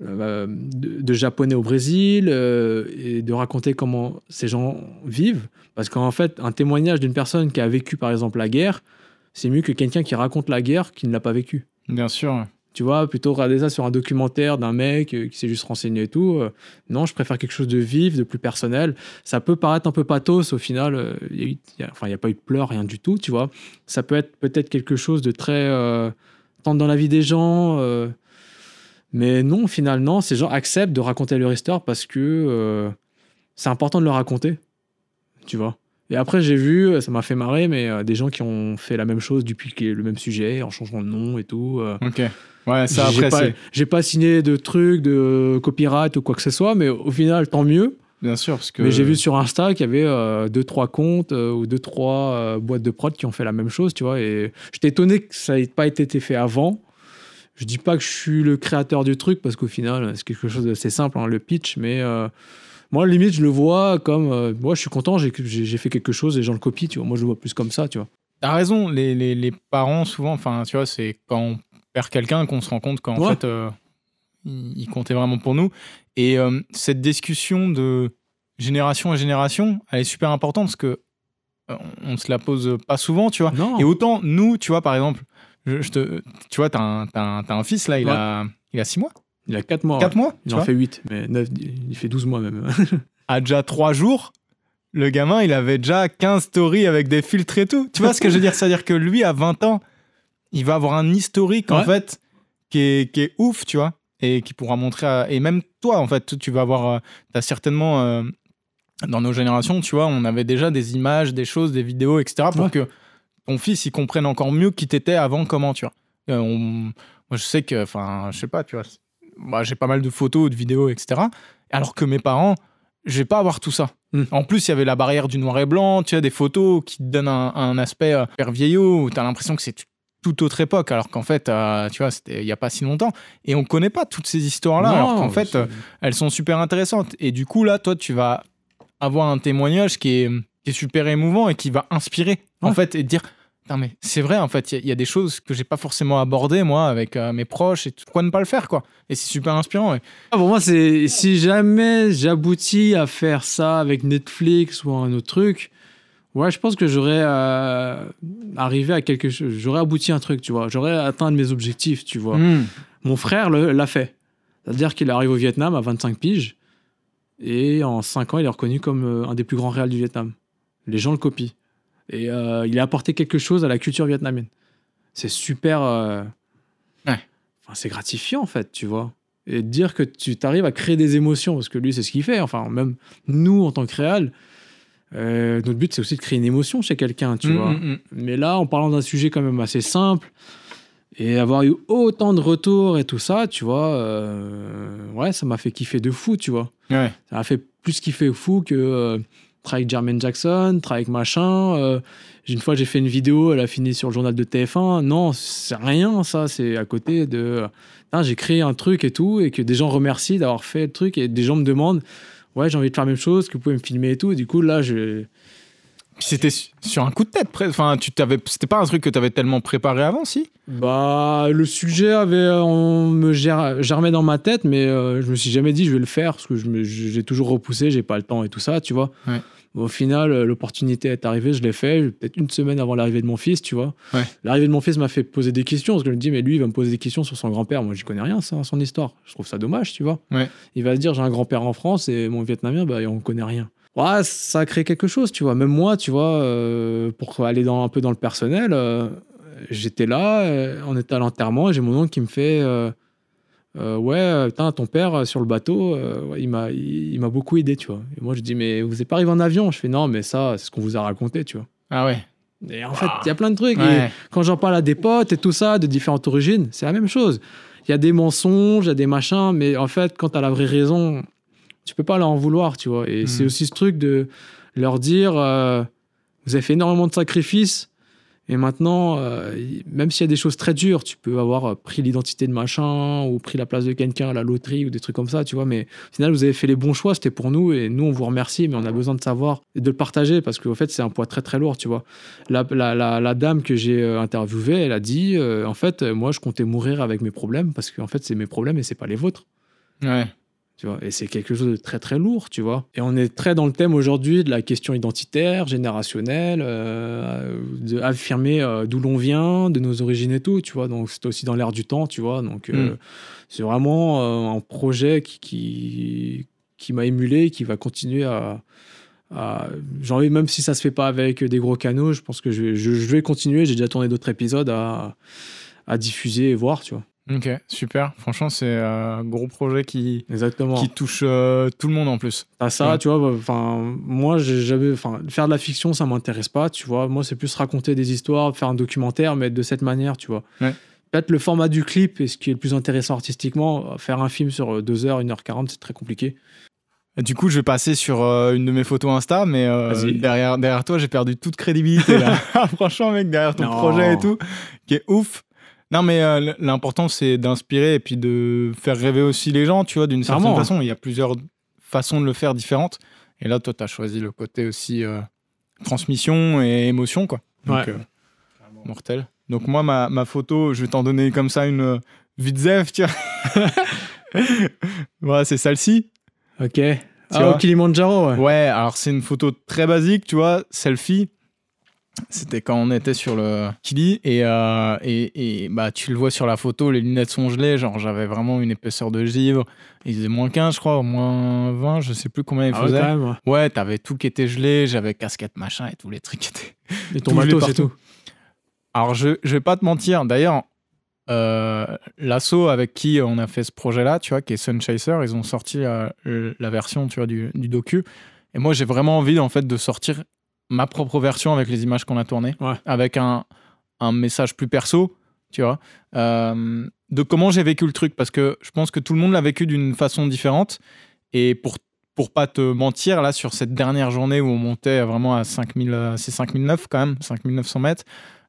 de, de Japonais au Brésil, et de raconter comment ces gens vivent. Parce qu'en fait, un témoignage d'une personne qui a vécu, par exemple, la guerre, c'est mieux que quelqu'un qui raconte la guerre qui ne l'a pas vécue. Bien sûr. Tu vois, plutôt regarder ça sur un documentaire d'un mec euh, qui s'est juste renseigné et tout. euh, non, je préfère quelque chose de vif, de plus personnel. Ça peut paraître un peu pathos au final. euh, il y a n'y a pas eu de pleurs, rien du tout, tu vois. Ça peut être peut-être quelque chose de très euh, tendre dans la vie des gens. mais non, au final, non. Ces gens acceptent de raconter leur histoire parce que c'est important de le raconter. Tu vois. Et après, j'ai vu, ça m'a fait marrer, mais des gens qui ont fait la même chose, dupliquer le même sujet en changeant de nom et tout. Ok. Ouais, ça après, pas, c'est. j'ai pas signé de trucs de copyright ou quoi que ce soit, mais au final, tant mieux. Bien sûr, parce que. Mais j'ai vu sur Insta qu'il y avait euh, deux, trois comptes euh, ou deux, trois euh, boîtes de prod qui ont fait la même chose, tu vois. Et j'étais étonné que ça n'ait pas été fait avant. Je dis pas que je suis le créateur du truc parce qu'au final, c'est quelque chose d'assez simple, hein, le pitch, mais euh, moi, limite, je le vois comme. euh, moi, je suis content, j'ai, j'ai, j'ai fait quelque chose, les gens le copient, tu vois. Moi, je le vois plus comme ça, tu vois. T'as raison, les, les, les parents, souvent, enfin, tu vois, c'est quand on perd quelqu'un qu'on se rend compte qu'en Ouais. fait, euh, il, il comptait vraiment pour nous. Et euh, cette discussion de génération à génération, elle est super importante parce que euh, on se la pose pas souvent, tu vois. Non. Et autant, nous, tu vois, par exemple, je, je te, tu vois, t'as un, t'as un, t'as un fils, là, il, Ouais. a, il a 6 mois Il a 4 mois. 4 mois Il en fait 8, mais 9, il fait 12 mois même. À déjà 3 jours, le gamin, il avait déjà 15 stories avec des filtres et tout. Tu vois ce que je veux dire? C'est-à-dire que lui, à 20 ans, il va avoir un historique, en fait, qui est, qui est ouf, tu vois, et qui pourra montrer à... Et même toi, en fait, tu vas avoir... Tu as certainement... euh, dans nos générations, tu vois, on avait déjà des images, des choses, des vidéos, etc. pour Ouais. que ton fils, il comprenne encore mieux qui t'étais avant, comment, tu vois. Euh, on- Moi, je sais que... Enfin, je sais pas, tu vois. Moi, j'ai pas mal de photos, de vidéos, etc. Alors que mes parents, je vais pas avoir tout ça. Mm. En plus, il y avait la barrière du noir et blanc, tu as des photos qui te donnent un, un aspect euh, hyper vieillot, où tu as l'impression que c'est toute autre époque, alors qu'en fait, euh, tu vois, c'était il y a pas si longtemps. Et on connaît pas toutes ces histoires-là, alors qu'en fait, euh, elles sont super intéressantes. Et du coup, là, toi, tu vas avoir un témoignage qui est, qui est super émouvant et qui va inspirer, en fait, et te dire, Non, mais c'est vrai, en fait, il y, a- il y a des choses que j'ai pas forcément abordées, moi, avec euh, mes proches, et tout. pourquoi ne pas le faire, quoi? Et c'est super inspirant. ouais. Ah, pour moi, c'est si jamais j'aboutis à faire ça avec Netflix ou un autre truc, ouais, je pense que j'aurais euh, arrivé à quelque chose, j'aurais abouti à un truc, tu vois, j'aurais atteint mes objectifs, tu vois. Mm. Mon frère l'a fait. C'est-à-dire qu'il arrive au Vietnam à 25 piges et en 5 ans, il est reconnu comme euh, un des plus grands réals du Vietnam. Les gens le copient. Et euh, il a apporté quelque chose à la culture vietnamienne. C'est super. euh, Ouais. Enfin, c'est gratifiant, en fait, tu vois. Et de dire que tu t'arrives à créer des émotions, parce que lui, c'est ce qu'il fait. Enfin, même nous, en tant que réal, euh, notre but, c'est aussi de créer une émotion chez quelqu'un, tu Mm, vois. mm, mm. Mais là, en parlant d'un sujet quand même assez simple, et avoir eu autant de retours et tout ça, tu vois, euh, ouais, ça m'a fait kiffer de fou, tu vois. Ouais. Ça m'a fait plus kiffer fou que euh, travailler avec Jermaine Jackson, travailler avec machin. euh, une fois, j'ai fait une vidéo, elle a fini sur le journal de TF1. Non, c'est rien, ça, c'est à côté de. J'ai créé un truc et tout, et que des gens remercient d'avoir fait le truc, et des gens me demandent Ouais, j'ai envie de faire la même chose, que vous pouvez me filmer et tout. Et du coup, là, je. Puis C'était su- sur un coup de tête, presque. Enfin, tu t'avais, c'était pas un truc que tu avais tellement préparé avant, si? Bah, le sujet avait, on me ger- germait dans ma tête, mais euh, je me suis jamais dit je vais le faire parce que je me- j'ai toujours repoussé, j'ai pas le temps et tout ça, tu vois. Ouais. Au final, euh, l'opportunité est arrivée, je l'ai fait, peut-être une semaine avant l'arrivée de mon fils, tu vois. Ouais. L'arrivée de mon fils m'a fait poser des questions parce que je me dis, mais lui, il va me poser des questions sur son grand-père. Moi, je connais rien, ça, son histoire. Je trouve ça dommage, tu vois. Ouais. Il va se dire, j'ai un grand-père en France et mon vietnamien, bah, on connaît rien. Ouais, ça a créé quelque chose, tu vois. Même moi, tu vois, euh, pour aller dans, un peu dans le personnel, euh, j'étais là, euh, on était à l'enterrement, j'ai mon oncle qui me fait euh, Ouais, euh, putain, ton père euh, sur le bateau, euh, ouais, il m'a il, il m'a beaucoup aidé, tu vois. Et moi, je dis Mais vous n'êtes pas arrivé en avion? Je fais Non, mais ça, c'est ce qu'on vous a raconté, tu vois. Ah ouais. Et en fait, il y a plein de trucs. Et quand j'en parle à des potes et tout ça, de différentes origines, c'est la même chose. Il y a des mensonges, il y a des machins, mais en fait, quand tu as la vraie raison, tu peux pas leur en vouloir, tu vois. Et c'est aussi ce truc de leur dire euh, vous avez fait énormément de sacrifices, et maintenant, euh, même s'il y a des choses très dures, tu peux avoir euh, pris l'identité de machin, ou pris la place de quelqu'un à la loterie, ou des trucs comme ça, tu vois. Mais au final, vous avez fait les bons choix, c'était pour nous, et nous, on vous remercie, mais on a besoin de savoir et de le partager, parce qu'en fait, c'est un poids très très lourd, tu vois la, dame que j'ai euh, interviewée, elle a dit en fait, moi, je comptais mourir avec mes problèmes parce qu'en fait, c'est mes problèmes et c'est pas les vôtres. Ouais. Tu vois, et c'est quelque chose de très très lourd, tu vois. Et on est très dans le thème aujourd'hui de la question identitaire, générationnelle, euh, de affirmer euh, d'où l'on vient, de nos origines et tout, tu vois. Donc c'est aussi dans l'air du temps, tu vois. Donc euh, Mm. c'est vraiment euh, un projet qui, qui, qui m'a émulé, qui va continuer à, à- j'ai envie, même si ça se fait pas avec des gros canaux, je pense que je vais, je, je vais continuer. J'ai déjà tourné d'autres épisodes à, à diffuser et voir, tu vois. Ok, super. Franchement, c'est un gros projet qui, Exactement. qui touche euh, tout le monde en plus. T'as ça, Ouais. tu vois. bah, Enfin, moi, j'ai jamais, enfin, faire de la fiction, ça m'intéresse pas, tu vois. Moi, c'est plus raconter des histoires, faire un documentaire, mais de cette manière, tu vois. Ouais. Peut-être le format du clip est ce qui est le plus intéressant artistiquement. Faire un film sur 2h, 1h40, c'est très compliqué. Du coup, je vais passer sur euh, une de mes photos Insta, mais euh, derrière, derrière toi, j'ai perdu toute crédibilité. Là. Franchement, mec, derrière ton Non. projet et tout, qui est ouf. Non, mais euh, l'important, c'est d'inspirer et puis de faire rêver aussi les gens, tu vois, d'une certaine Clairement. façon. Il y a plusieurs façons de le faire différentes. Et là, toi, tu as choisi le côté aussi euh, transmission et émotion, quoi. Donc, Ouais. euh, mortel. Donc, moi, ma, ma photo, je vais t'en donner comme ça une vite zève, tu vois. voilà, c'est celle-ci. Ok. ah, vois au Kilimanjaro, ouais. Ouais, alors c'est une photo très basique, tu vois, selfie. C'était quand on était sur le Kili et, euh, et, et, bah, tu le vois sur la photo, les lunettes sont gelées, genre j'avais vraiment une épaisseur de givre. Il faisait moins 15, je crois, moins 20, je sais plus combien il Ah ouais, faisait. ouais. ouais, t'avais tout qui était gelé, j'avais casquette machin et tous les trucs qui étaient. Et ton matos, c'est partout. tout. Alors je, je vais pas te mentir, d'ailleurs, euh, l'assaut avec qui on a fait ce projet-là, tu vois, qui est Sun Chaser, ils ont sorti euh, le- la version, tu vois, du, du docu. Et moi, j'ai vraiment envie, en fait, de sortir ma propre version avec les images qu'on a tournées, Ouais. avec un, un message plus perso, tu vois, euh, de comment j'ai vécu le truc, parce que je pense que tout le monde l'a vécu d'une façon différente. Et pour pour pas te mentir, là, sur cette dernière journée où on montait vraiment à 5000, euh, c'est 5009 quand même, 5900 mètres,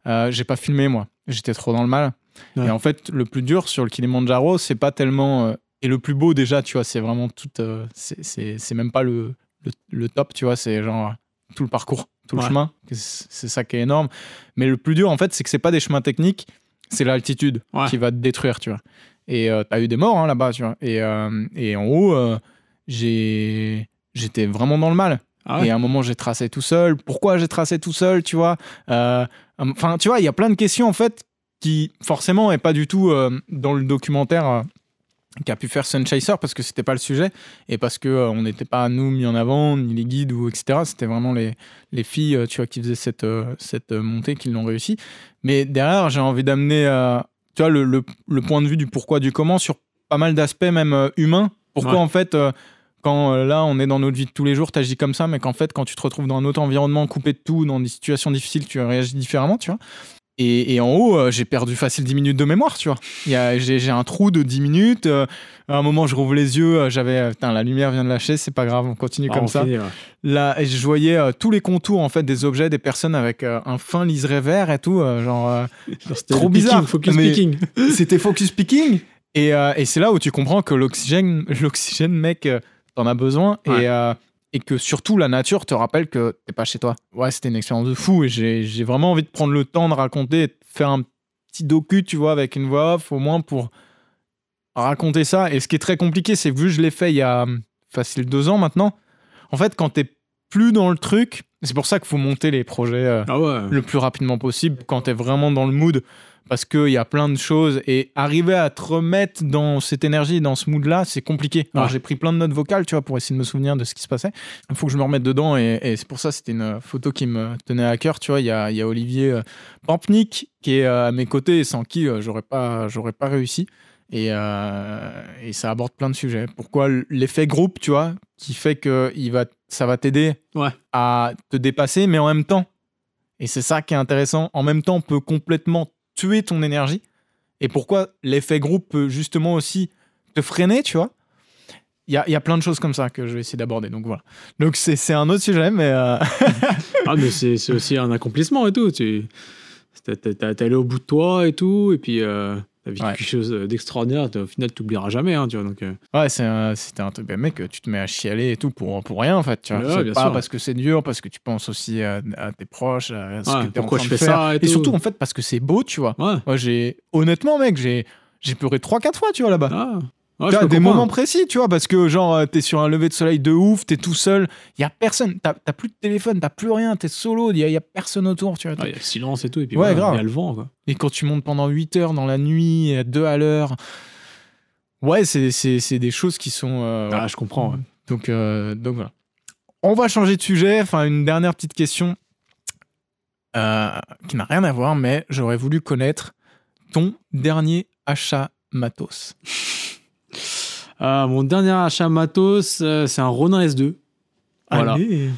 euh, j'ai pas filmé, moi. J'étais trop dans le mal. Ouais. Et en fait, le plus dur sur le Kilimanjaro, c'est pas tellement. euh, et le plus beau, déjà, tu vois, c'est vraiment tout. c'est même pas le, le, le top, tu vois, c'est genre tout le parcours. tout le Ouais. chemin. C'est ça qui est énorme. Mais le plus dur, en fait, c'est que c'est pas des chemins techniques, c'est l'altitude Ouais. qui va te détruire, tu vois. Et euh, t'as eu des morts hein, là-bas, tu vois. Et, euh, et en haut, euh, j'ai j'étais vraiment dans le mal. Ah ouais Et à un moment, j'ai tracé tout seul. Pourquoi j'ai tracé tout seul, tu vois Euh, Enfin, tu vois, il y a plein de questions, en fait, qui, forcément, est pas du tout dans le documentaire qu'a pu faire Sunchaser, parce que c'était pas le sujet, et parce que euh, on n'était pas, nous, mis en avant, ni les guides, ou etc. C'était vraiment les, les filles, euh, tu vois, qui faisaient cette, euh, cette montée, qui l'ont réussi. Mais derrière, j'ai envie d'amener, tu vois, le, le, le point de vue du pourquoi, du comment, sur pas mal d'aspects, même humains. Pourquoi, Ouais. en fait... quand là on est dans notre vie de tous les jours, tu agis comme ça, mais qu'en fait quand tu te retrouves dans un autre environnement, coupé de tout, dans des situations difficiles, tu réagis différemment, tu vois. Et, et en haut, euh, j'ai perdu facile 10 minutes de mémoire, tu vois. J'ai un trou de 10 minutes. euh, à un moment, je rouvre les yeux, euh, j'avais. Putain, la lumière vient de lâcher, c'est pas grave, on continue Ah, comme on ça. finit, ouais. Là, et je voyais euh, tous les contours en fait des objets, des personnes avec un fin liseré vert et tout, genre. C'était Trop bizarre, picking, focus mais- picking. c'était focus picking. Et, et c'est là où tu comprends que l'oxygène, l'oxygène, mec, t'en as besoin. Ouais. Et, et que surtout, la nature te rappelle que t'es pas chez toi. Ouais, c'était une expérience de fou. Et j'ai vraiment envie de prendre le temps de raconter, et de faire un petit docu, tu vois, avec une voix off, au moins pour raconter ça. Et ce qui est très compliqué, c'est que vu que je l'ai fait il y a facile deux ans maintenant, en fait, quand t'es plus dans le truc, c'est pour ça qu'il faut monter les projets. euh, Ah ouais. le plus rapidement possible quand tu es vraiment dans le mood parce qu'il y a plein de choses et arriver à te remettre dans cette énergie, dans ce mood-là, c'est compliqué. Alors Ouais. j'ai pris plein de notes vocales, tu vois, pour essayer de me souvenir de ce qui se passait. Il faut que je me remette dedans et, et c'est pour ça c'était une photo qui me tenait à cœur, tu vois. Il y a, il y a Olivier euh, Pampnik qui est euh, à mes côtés et sans qui euh, j'aurais pas, j'aurais pas réussi. Et, euh, et ça aborde plein de sujets. Pourquoi l'effet groupe, tu vois, qui fait que il va, ça va t'aider Ouais. à te dépasser, mais en même temps, et c'est ça qui est intéressant, en même temps peut complètement tuer ton énergie. Et pourquoi l'effet groupe peut justement aussi te freiner, tu vois il y a, y a plein de choses comme ça que je vais essayer d'aborder. Donc voilà. Donc c'est un autre sujet, mais euh, Ah, c'est aussi un accomplissement et tout. Tu t'es- allé au bout de toi et tout, et puis euh, vécu Ouais. quelque chose d'extraordinaire. Au final, tu n'oublieras jamais, hein, tu vois. Donc, euh, ouais, c'est un- c'était un truc, ben, mec, tu te mets à chialer et tout pour, pour rien en fait. Tu vois. Ouais, c'est bien pas sûr. parce que c'est dur, parce que tu penses aussi à, à tes proches, à ce que es en pourquoi train je de fais faire. ça et et tout. surtout en fait parce que c'est beau, tu vois. Moi, j'ai honnêtement, mec, j'ai j'ai pleuré 3-4 fois, tu vois, là-bas. Ah, Ouais, peux des moments précis, tu vois, parce que genre, euh, t'es sur un lever de soleil de ouf, t'es tout seul, il y a personne, t'as t'as plus de téléphone, t'as plus rien, t'es solo, il y, a- y a personne autour, tu vois. Il y a le silence et tout, et puis Ouais, voilà, y a le vent, quoi. Et quand tu montes pendant 8 heures dans la nuit, à 2 à l'heure, ouais, c'est c'est- c'est des choses qui sont. euh, Ah, je comprends. ouais. donc, euh, donc voilà. On va changer de sujet, enfin, une dernière petite question euh, qui n'a rien à voir, mais j'aurais voulu connaître ton dernier achat matos. Euh, mon dernier achat matos, euh, c'est un Ronin S2. Voilà. Allez.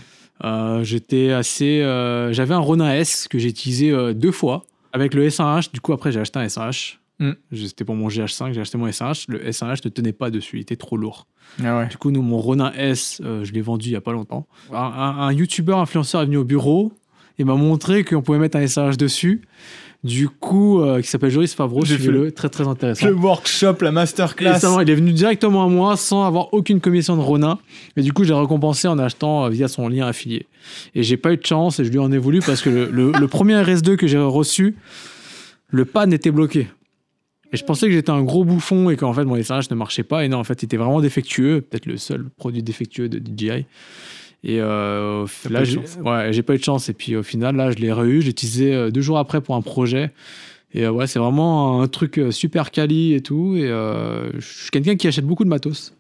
Euh, J'étais assez. euh, J'avais un Ronin S que j'ai utilisé euh, deux fois avec le S1H. Du coup, après, j'ai acheté un S1H. Mm. C'était pour mon GH5, j'ai acheté mon S1H. Le S1H ne tenait pas dessus, il était trop lourd. Ah ouais. Du coup, nous, mon Ronin S, euh, je l'ai vendu il y a pas longtemps. Un, un, un YouTuber influenceur est venu au bureau et m'a montré qu'on pouvait mettre un S1H dessus. Du coup, euh, qui s'appelle Joris Favreau, J'ai fait suivez-le, très très intéressant. Le workshop, la masterclass. ça, il est venu directement à moi sans avoir aucune commission de Ronin. Et du coup, j'ai récompensé en achetant euh, via son lien affilié. Et j'ai pas eu de chance et je lui en ai voulu parce que le, le- le premier RS2 que j'ai reçu, le pad était bloqué. Et je pensais que j'étais un gros bouffon et qu'en fait mon SRH ne marchait pas. Et non, en fait, il était vraiment défectueux. Peut-être le seul produit défectueux de DJI. Et euh, là, j'ai ouais, pas eu de chance. Et puis au final, là, je l'ai re-eu. J'ai utilisé euh, deux jours après pour un projet. Et euh, ouais, c'est vraiment un truc super quali et tout. Et euh, je suis quelqu'un qui achète beaucoup de matos.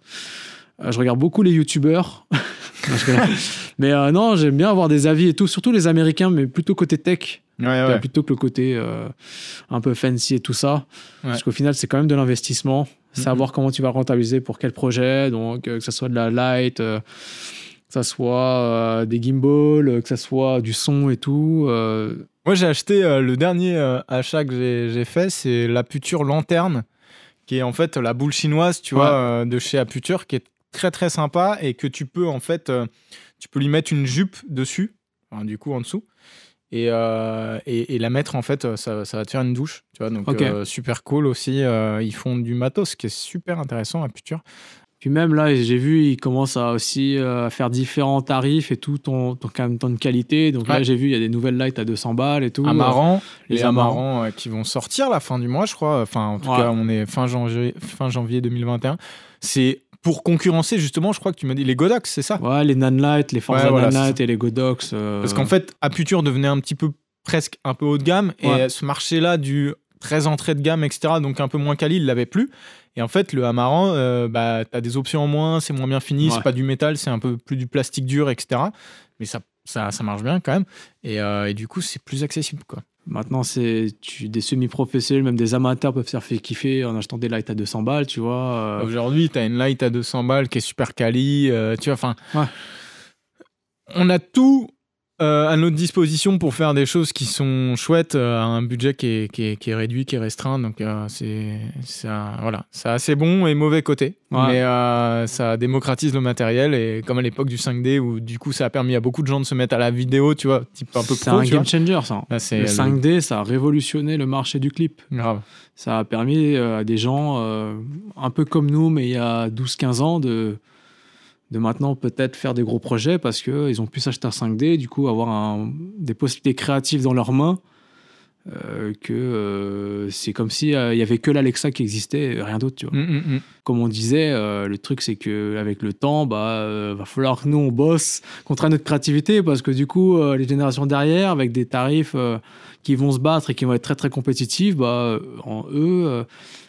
Je regarde beaucoup les youtubeurs. Mais non, j'aime bien avoir des avis et tout, surtout les américains, mais plutôt côté tech, Ouais, ouais. plutôt que le côté un peu fancy et tout ça. Parce qu'au final, c'est quand même de l'investissement. Mhm. Savoir comment tu vas rentabiliser pour quel projet. Donc, que ce soit de la light, que ça soit euh, des gimbals, euh, que ça soit du son et tout. euh, Moi, j'ai acheté le dernier achat que j'ai- fait, c'est l'Aputure Lanterne, qui est en fait la boule chinoise, tu Ouais. vois, de chez Aputure, qui est très très sympa et que tu peux en fait, tu peux lui mettre une jupe dessus, enfin, du coup en dessous. Et, euh, et, et la mettre en fait, ça, ça va te faire une douche, tu vois. Donc euh, super cool aussi. euh, ils font du matos qui est super intéressant, Aputure. Puis même là, j'ai vu, ils commencent à aussi euh, à faire différents tarifs et tout, ton, ton, ton de qualité. Donc là, j'ai vu, il y a des nouvelles lights à 200 balles et tout. Amarant, les les amarants euh, qui vont sortir la fin du mois, je crois. Enfin, en tout Ouais. cas, on est fin janvier, fin janvier 2021. C'est pour concurrencer justement, je crois que tu m'as dit les Godox, c'est ça? Ouais, les Nanlite, les Forza Ouais, voilà, Nanlite et les Godox. euh, Parce qu'en fait, Aputure devenait un petit peu presque un peu haut de gamme et ce marché-là du très entrée de gamme, etc., donc un peu moins quali, il l'avait plus. Et en fait, le Amarant, euh, bah, t'as des options en moins, c'est moins bien fini, Ouais. c'est pas du métal, c'est un peu plus du plastique dur, etc. Mais ça, ça, ça marche bien quand même. Et, euh, et du coup, c'est plus accessible, quoi. Maintenant, c'est tu, des semi-professionnels, même des amateurs peuvent se faire kiffer en achetant des lights à 200 balles, tu vois. euh, Aujourd'hui, t'as une light à 200 balles qui est super quali, euh, tu vois, enfin. Ouais. On a tout euh, à notre disposition pour faire des choses qui sont chouettes euh, à un budget qui est, qui est- qui est réduit, qui est restreint. Donc, euh, c'est ça, voilà, ça a assez bon et mauvais côté. Ouais. Mais euh, ça démocratise le matériel et comme à l'époque du 5D où du coup ça a permis à beaucoup de gens de se mettre à la vidéo, tu vois, type un peu c'est un game vois. changer, ça. Là, Le le- 5D, ça a révolutionné le marché du clip. grave. Ça a permis euh, à des gens euh, un peu comme nous, mais il y a 12-15 ans, de, de maintenant peut-être faire des gros projets parce qu'ils ont pu s'acheter un 5D, du coup avoir un- des possibilités créatives dans leurs mains. euh, que euh, c'est comme si euh, il y avait que l'Alexa qui existait, et rien d'autre. Mm, mm, mm. Comme on disait, euh, le truc c'est que avec le temps, bah, euh, va falloir que nous on bosse contre notre créativité parce que du coup, euh, les générations derrière, avec des tarifs euh, qui vont se battre et qui vont être très très compétitifs, bah, euh, en eux, euh,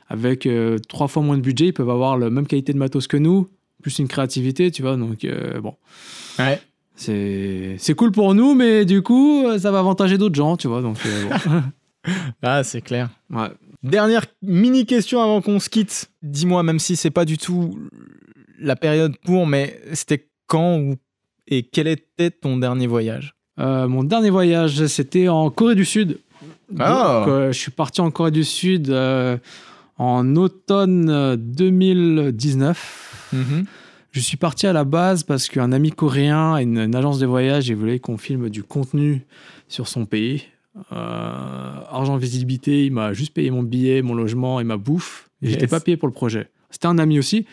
avec euh, trois fois moins de budget, ils peuvent avoir la même qualité de matos que nous, plus une créativité, tu vois. Donc euh, bon, Ouais. c'est cool pour nous, mais du coup, ça va avantager d'autres gens, tu vois. Donc euh, bon. Ah, c'est clair. ouais. Dernière mini question avant qu'on se quitte. Dis-moi, même si c'est pas du tout la période pour, mais c'était quand ou et quel était ton dernier voyage? Euh, mon dernier voyage, c'était en Corée du Sud. Ah. Donc, euh, je suis parti en Corée du Sud euh, en automne euh, 2019. Je suis parti à la base parce qu'un ami coréen a une, une agence de voyage et voulait qu'on filme du contenu sur son pays. Euh, argent visibilité, il m'a juste payé mon billet, mon logement et ma bouffe. Et Yes. j'étais pas payé pour le projet. C'était un ami aussi,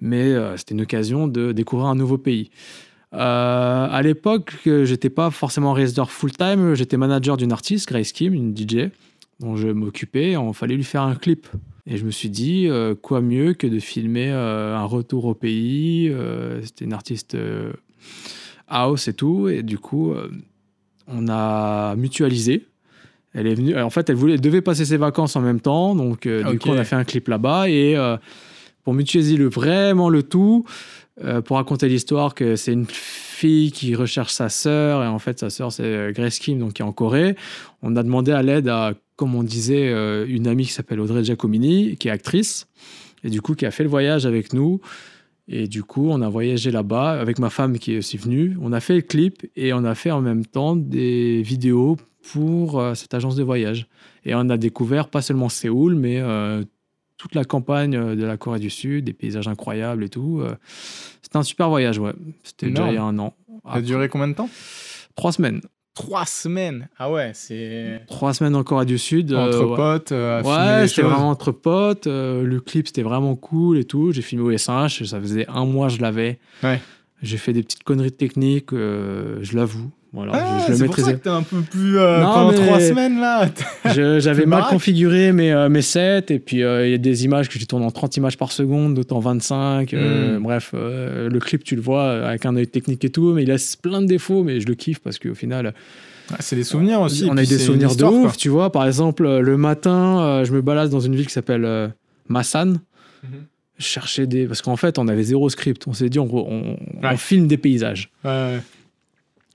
mais euh, c'était une occasion de découvrir un nouveau pays. Euh, à l'époque, j'étais pas forcément réalisateur full-time, j'étais manager d'une artiste, Grace Kim, une DJ, dont je m'occupais. Il fallait lui faire un clip. Et je me suis dit, euh, quoi mieux que de filmer euh, un retour au pays. euh, C'était une artiste house et tout. Et du coup, on a mutualisé. Elle est venue. En fait, elle, voulait, elle devait passer ses vacances en même temps. Donc, du coup, on a fait un clip là-bas. Et pour mutualiser le, vraiment le tout, pour raconter l'histoire que c'est une fille qui recherche sa sœur. Et en fait, sa sœur, c'est Grace Kim, donc qui est en Corée. On a demandé à l'aide à, comme on disait, euh, une amie qui s'appelle Audrey Giacomini, qui est actrice. Et du coup, qui a fait le voyage avec nous. Et du coup, on a voyagé là-bas avec ma femme qui est aussi venue. On a fait le clip et on a fait en même temps des vidéos pour euh, cette agence de voyage. Et on a découvert pas seulement Séoul, mais euh, toute la campagne de la Corée du Sud, des paysages incroyables et tout. C'était un super voyage, ouais. C'était déjà il y a un an. Ça a duré combien de temps? Trois semaines. Trois semaines. Ah ouais, c'est Trois semaines en Corée du Sud. euh, entre ouais. potes. euh, à Ouais, c'était vraiment entre potes. euh, le clip, c'était vraiment cool et tout. J'ai filmé au S1H. Ça faisait un mois, je l'avais. Ouais. J'ai fait des petites conneries techniques, euh, je l'avoue. Ah, je, je le c'est pour ça maîtrisais. que t'es un peu plus euh, Non, pendant trois semaines là. Je- J'avais mal configuré mes, euh, mes sets. Et puis, euh, il y a des images que j'ai tournées en 30 images par seconde, d'autres en 25. euh, Mm. Bref, le clip, tu le vois avec un œil technique et tout. Mais il a plein de défauts, mais je le kiffe parce qu'au final, Ah, c'est des souvenirs aussi. on a eu des souvenirs histoire, de ouf, quoi. tu vois. Par exemple, le matin, je me balade dans une ville qui s'appelle Massan. Mhm. Je cherchais des. Parce qu'en fait, on avait zéro script. On s'est dit, on, on- on filme des paysages. Ouais, ouais.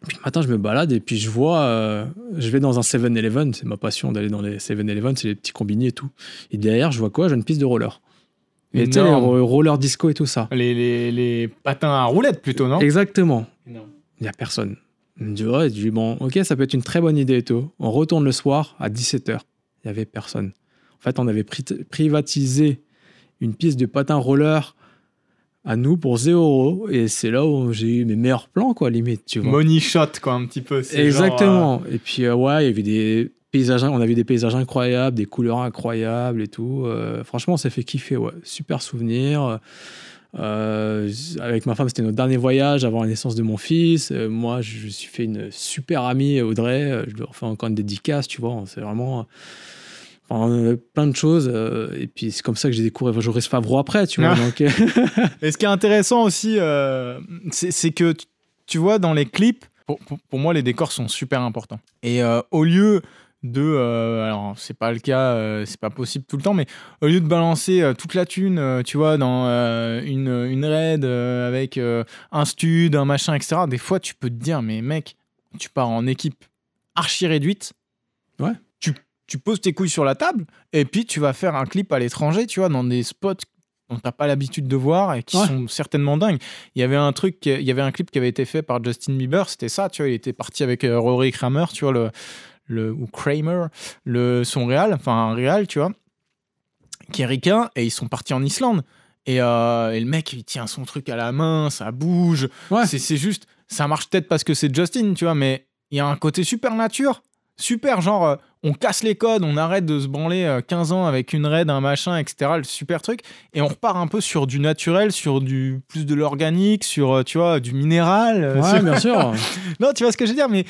Puis le matin, je me balade et puis je vois. euh, je vais dans un 7-Eleven. C'est ma passion d'aller dans les 7-Eleven, c'est les petits combinés et tout. Et derrière, je vois quoi? J'ai une piste de roller. Et tu sais, les roller disco et tout ça. Les, les, les patins à roulettes plutôt, non? Exactement. Il n'y a personne. Je me dis, ouais, je dis, bon, ok, ça peut être une très bonne idée et tout. On retourne le soir à 17h. Il n'y avait personne. En fait, on avait pri- privatisé une piste de patin roller à nous pour 0 euros. Et c'est là où j'ai eu mes meilleurs plans, quoi, limite, tu vois. Money shot, quoi, un petit peu. genre, Exactement. Et puis, euh, ouais, il y avait des paysages, on a vu des paysages incroyables, des couleurs incroyables et tout. Euh, franchement, on s'est fait kiffer, ouais. Super souvenir. Euh, avec ma femme, c'était notre dernier voyage avant la naissance de mon fils. Euh, moi, je me suis fait une super amie, Audrey. Euh, je lui refais encore une dédicace, tu vois. C'est vraiment enfin, plein de choses. euh, et puis, c'est comme ça que j'ai découvert Joris Favreau après, tu vois. Ah. Donc, euh, Et ce qui est intéressant aussi, euh, c'est que tu- vois dans les clips, pour, pour- pour moi les décors sont super importants. Et euh, au lieu de, euh, alors c'est pas le cas, euh, c'est pas possible tout le temps, mais au lieu de balancer euh, toute la thune, euh, tu vois, dans euh, une, une raid euh, avec euh, un stud, un machin, etc. Des fois tu peux te dire, mais mec, tu pars en équipe archi réduite. Ouais. Tu, poses tes couilles sur la table et puis tu vas faire un clip à l'étranger, tu vois, dans des spots dont t'as pas l'habitude de voir et qui Ouais. sont certainement dingues. Il y avait un truc, il y avait un clip qui avait été fait par Justin Bieber, c'était ça, tu vois, il était parti avec euh, Rory Kramer, tu vois, le, le, ou Kramer, le, son réal, enfin un réal, tu vois, qui est ricain, et ils sont partis en Islande. Et, euh, et le mec, il tient son truc à la main, ça bouge. Ouais. C'est, c'est juste, ça marche peut-être parce que c'est Justin, tu vois, mais il y a un côté super nature, super genre, euh, on casse les codes, on arrête de se branler euh, 15 ans avec une raid, un machin, etc. Le super truc. Et on repart un peu sur du naturel, sur du plus de l'organique, sur, euh, tu vois, du minéral. euh, ouais, sur- bien sûr. non, tu vois ce que je veux dire, mais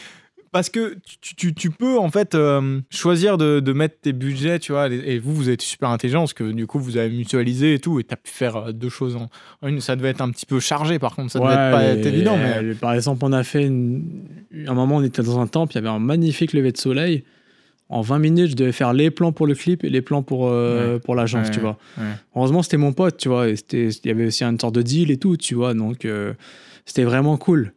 parce que tu, tu- tu peux en fait euh, choisir de, de mettre tes budgets, tu vois, et, vous, vous êtes super intelligent parce que du coup, vous avez mutualisé et tout, et tu as pu faire euh, deux choses en, une. Ça devait être un petit peu chargé, par contre, ça devait être pas être évident, mais. Par exemple, on a fait une- un moment, on était dans un temple, il y avait un magnifique lever de soleil. En 20 minutes, je devais faire les plans pour le clip et les plans pour, euh, pour l'agence, Ouais, tu vois. ouais. Heureusement, c'était mon pote, tu vois. Il y avait aussi une sorte de deal et tout, tu vois. Donc, euh, c'était vraiment cool.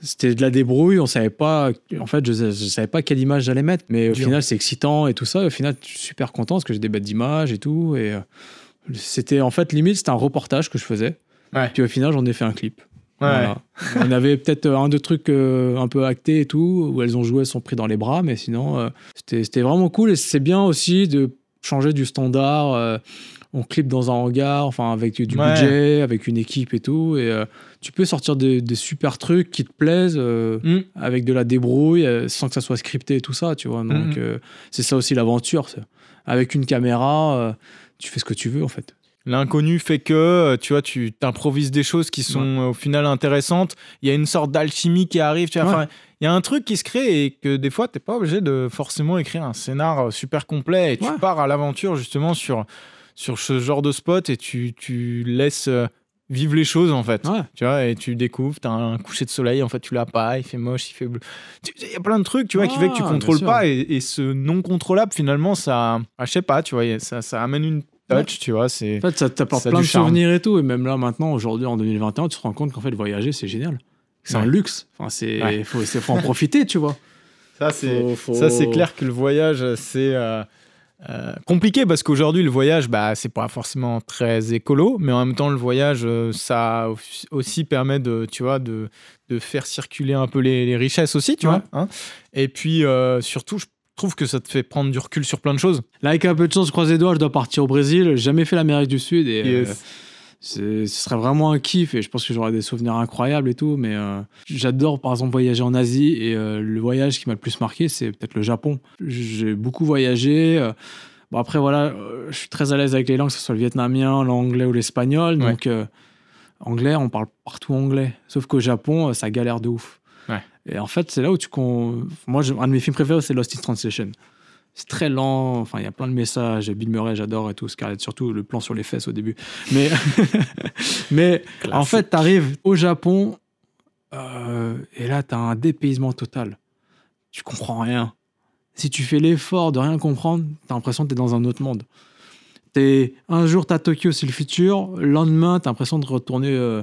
C'était de la débrouille, on savait pas. En fait, je, je savais pas quelle image j'allais mettre, mais au Dur. final, c'est excitant et tout ça. Au final, je suis super content parce que j'ai des bêtes d'images et tout. Et euh, c'était en fait limite, c'était un reportage que je faisais. Puis au final, j'en ai fait un clip. Voilà. On avait peut-être un, deux trucs euh, un peu actés et tout, où elles ont joué, elles sont pris dans les bras, mais sinon, euh, c'était vraiment cool. Et c'est bien aussi de changer du standard. euh, on clip dans un hangar, enfin, avec du Ouais. budget, avec une équipe et tout. Et euh, tu peux sortir des, des super trucs qui te plaisent. euh, Mm. avec de la débrouille, euh, sans que ça soit scripté et tout ça, tu vois. Donc, euh, c'est ça aussi l'aventure. Avec une caméra, euh, tu fais ce que tu veux, en fait. L'inconnu fait que, euh, tu vois, tu t'improvises des choses qui sont euh, au final intéressantes. Il y a une sorte d'alchimie qui arrive. Tu vois, Ouais. enfin, il y a un truc qui se crée et que des fois, t'es pas obligé de forcément écrire un scénar euh, super complet. Et tu Ouais. pars à l'aventure justement sur, sur ce genre de spot et tu, tu laisses vivre les choses en fait. Ouais. Tu vois, et tu découvres, t'as un coucher de soleil, en fait, tu l'as pas, il fait moche, il fait bleu. Il y a plein de trucs, tu vois, qui fait que tu contrôles pas. Et, et ce non contrôlable, finalement, ça, ah, je sais pas, tu vois, ça, ça amène une touch, tu vois. C'est En fait, ça t'apporte plein de charme. souvenirs et tout. Et même là, maintenant, aujourd'hui, en 2021, tu te rends compte qu'en fait, voyager, c'est génial. C'est un luxe. Enfin, c'est Ouais. faut, c'est- faut en profiter, tu vois. Ça, c'est Faut- faut- ça, c'est clair que le voyage, c'est euh, euh, compliqué parce qu'aujourd'hui, le voyage, bah, c'est pas forcément très écolo, mais en même temps, le voyage, euh, ça au- aussi permet de, tu vois, de, de faire circuler un peu les, les richesses aussi, tu Ouais. vois. hein. Et puis, euh, surtout, je trouve que ça te fait prendre du recul sur plein de choses. Là, avec un peu de chance, je croise les doigts, je dois partir au Brésil. J'ai jamais fait l'Amérique du Sud. Et, Yes. euh, ce serait vraiment un kiff. Et je pense que j'aurai des souvenirs incroyables et tout. Mais euh, j'adore, par exemple, voyager en Asie. Et euh, le voyage qui m'a le plus marqué, c'est peut-être le Japon. J'ai beaucoup voyagé. Bon, après, voilà, je suis très à l'aise avec les langues, que ce soit le vietnamien, l'anglais ou l'espagnol. Donc, anglais, on parle partout anglais. Sauf qu'au Japon, ça galère de ouf. Et en fait, c'est là où tu. con- Moi, un de mes films préférés, c'est Lost in Translation. C'est très lent, enfin, il y a plein de messages. Bill Murray, j'adore et tout. Scarlett, surtout le plan sur les fesses au début. Mais, mais en fait, tu arrives au Japon euh, et là, tu as un dépaysement total. Tu comprends rien. Si tu fais l'effort de rien comprendre, tu as l'impression que tu es dans un autre monde. T'es, un jour, tu à Tokyo, c'est le futur. Le lendemain, tu as l'impression de retourner euh,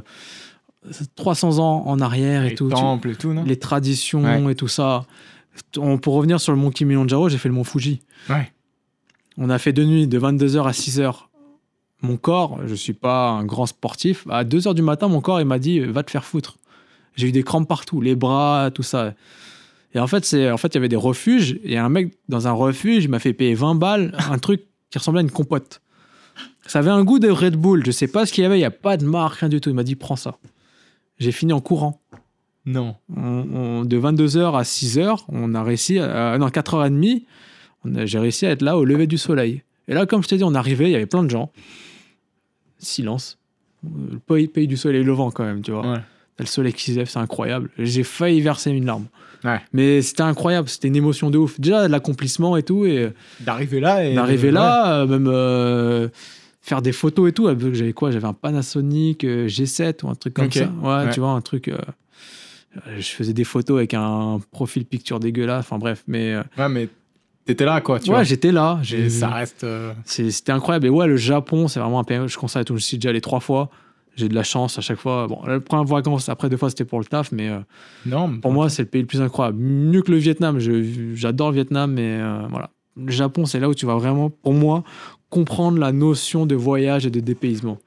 300 ans en arrière et Les tout. Temples et tout, non les traditions Ouais. et tout ça. On, pour revenir sur le mont Kilimanjaro, j'ai fait le mont Fuji. Ouais. On a fait deux nuits, de 22h à 6h. Mon corps, je suis pas un grand sportif. À 2h du matin, mon corps, il m'a dit va te faire foutre. J'ai eu des crampes partout, les bras, tout ça. Et en fait, c'est en fait, il y avait des refuges. Et un mec dans un refuge, il m'a fait payer 20 balles, un truc qui ressemblait à une compote. Ça avait un goût de Red Bull. Je sais pas ce qu'il y avait. Il y a pas de marque, rien du tout. Il m'a dit prends ça. J'ai fini en courant. Non. On- on- de 22h à 6h, on a réussi, à, non, 4h30, on a- j'ai réussi à être là au lever du soleil. Et là, comme je t'ai dit, on arrivait, il y avait plein de gens. Silence. le pays, pays du soleil levant quand même, tu vois. Ouais. Le soleil qui se lève, c'est incroyable. J'ai failli verser une larme. Ouais. Mais c'était incroyable, c'était une émotion de ouf. Déjà, l'accomplissement et tout, et D'arriver là et. d'arriver là, euh, même euh, faire des photos et tout. J'avais quoi? J'avais un Panasonic euh, G7 ou un truc comme ça. Ouais, Ouais. tu vois, un truc. euh, je faisais des photos avec un profil picture dégueulasse. Enfin bref, mais euh, Ouais, mais t'étais là, quoi. Tu ouais, vois. j'étais là. J'ai ça reste. euh, C'était incroyable. Et ouais, le Japon, c'est vraiment un pays. Je conseille à tout. Je suis déjà allé trois fois. J'ai de la chance à chaque fois. Bon, la première vacances, après deux fois, c'était pour le taf, mais euh, Non, pour moi, c'est le pays le plus incroyable. Mieux que le Vietnam. J'adore le Vietnam, mais euh, voilà. Le Japon, c'est là où tu vas vraiment, pour moi, comprendre la notion de voyage et de dépaysement.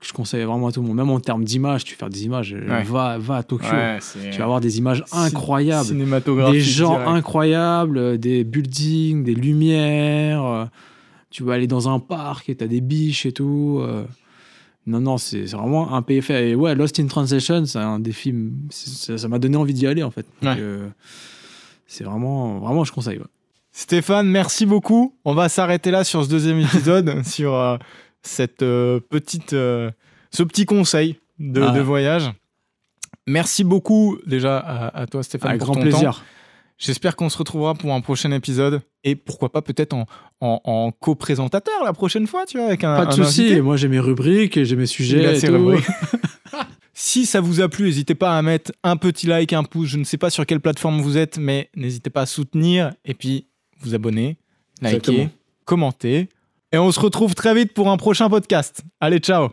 Que je conseille vraiment à tout le monde. Même en termes d'images, tu fais des images, euh, Ouais. va, va à Tokyo. Ouais. Tu vas avoir des images incroyables des gens direct. incroyables, euh, des buildings, des lumières. euh, Tu vas aller dans un parc et t'as des biches et tout. Non, non, c'est vraiment un pays fait. Et ouais, Lost in Translation, c'est un des films. Ça m'a donné envie d'y aller en fait. Ouais. c'est vraiment, vraiment, je conseille. ouais. Stéphane, merci beaucoup. On va s'arrêter là sur ce deuxième épisode, sur euh, cette euh, petite, euh, ce petit conseil de, Ah. de voyage. Merci beaucoup déjà à, à toi, Stéphane, Avec pour grand ton temps. plaisir. J'espère qu'on se retrouvera pour un prochain épisode et pourquoi pas peut-être en, en, en co-présentateur la prochaine fois, tu vois, avec un Pas de souci. Moi, j'ai mes rubriques, j'ai mes Il a sujets. Et ses tout. rubriques. Si ça vous a plu, n'hésitez pas à mettre un petit like, un pouce. Je ne sais pas sur quelle plateforme vous êtes, mais n'hésitez pas à soutenir et puis vous abonner, liker, Exactement. commenter. Et on se retrouve très vite pour un prochain podcast. Allez, ciao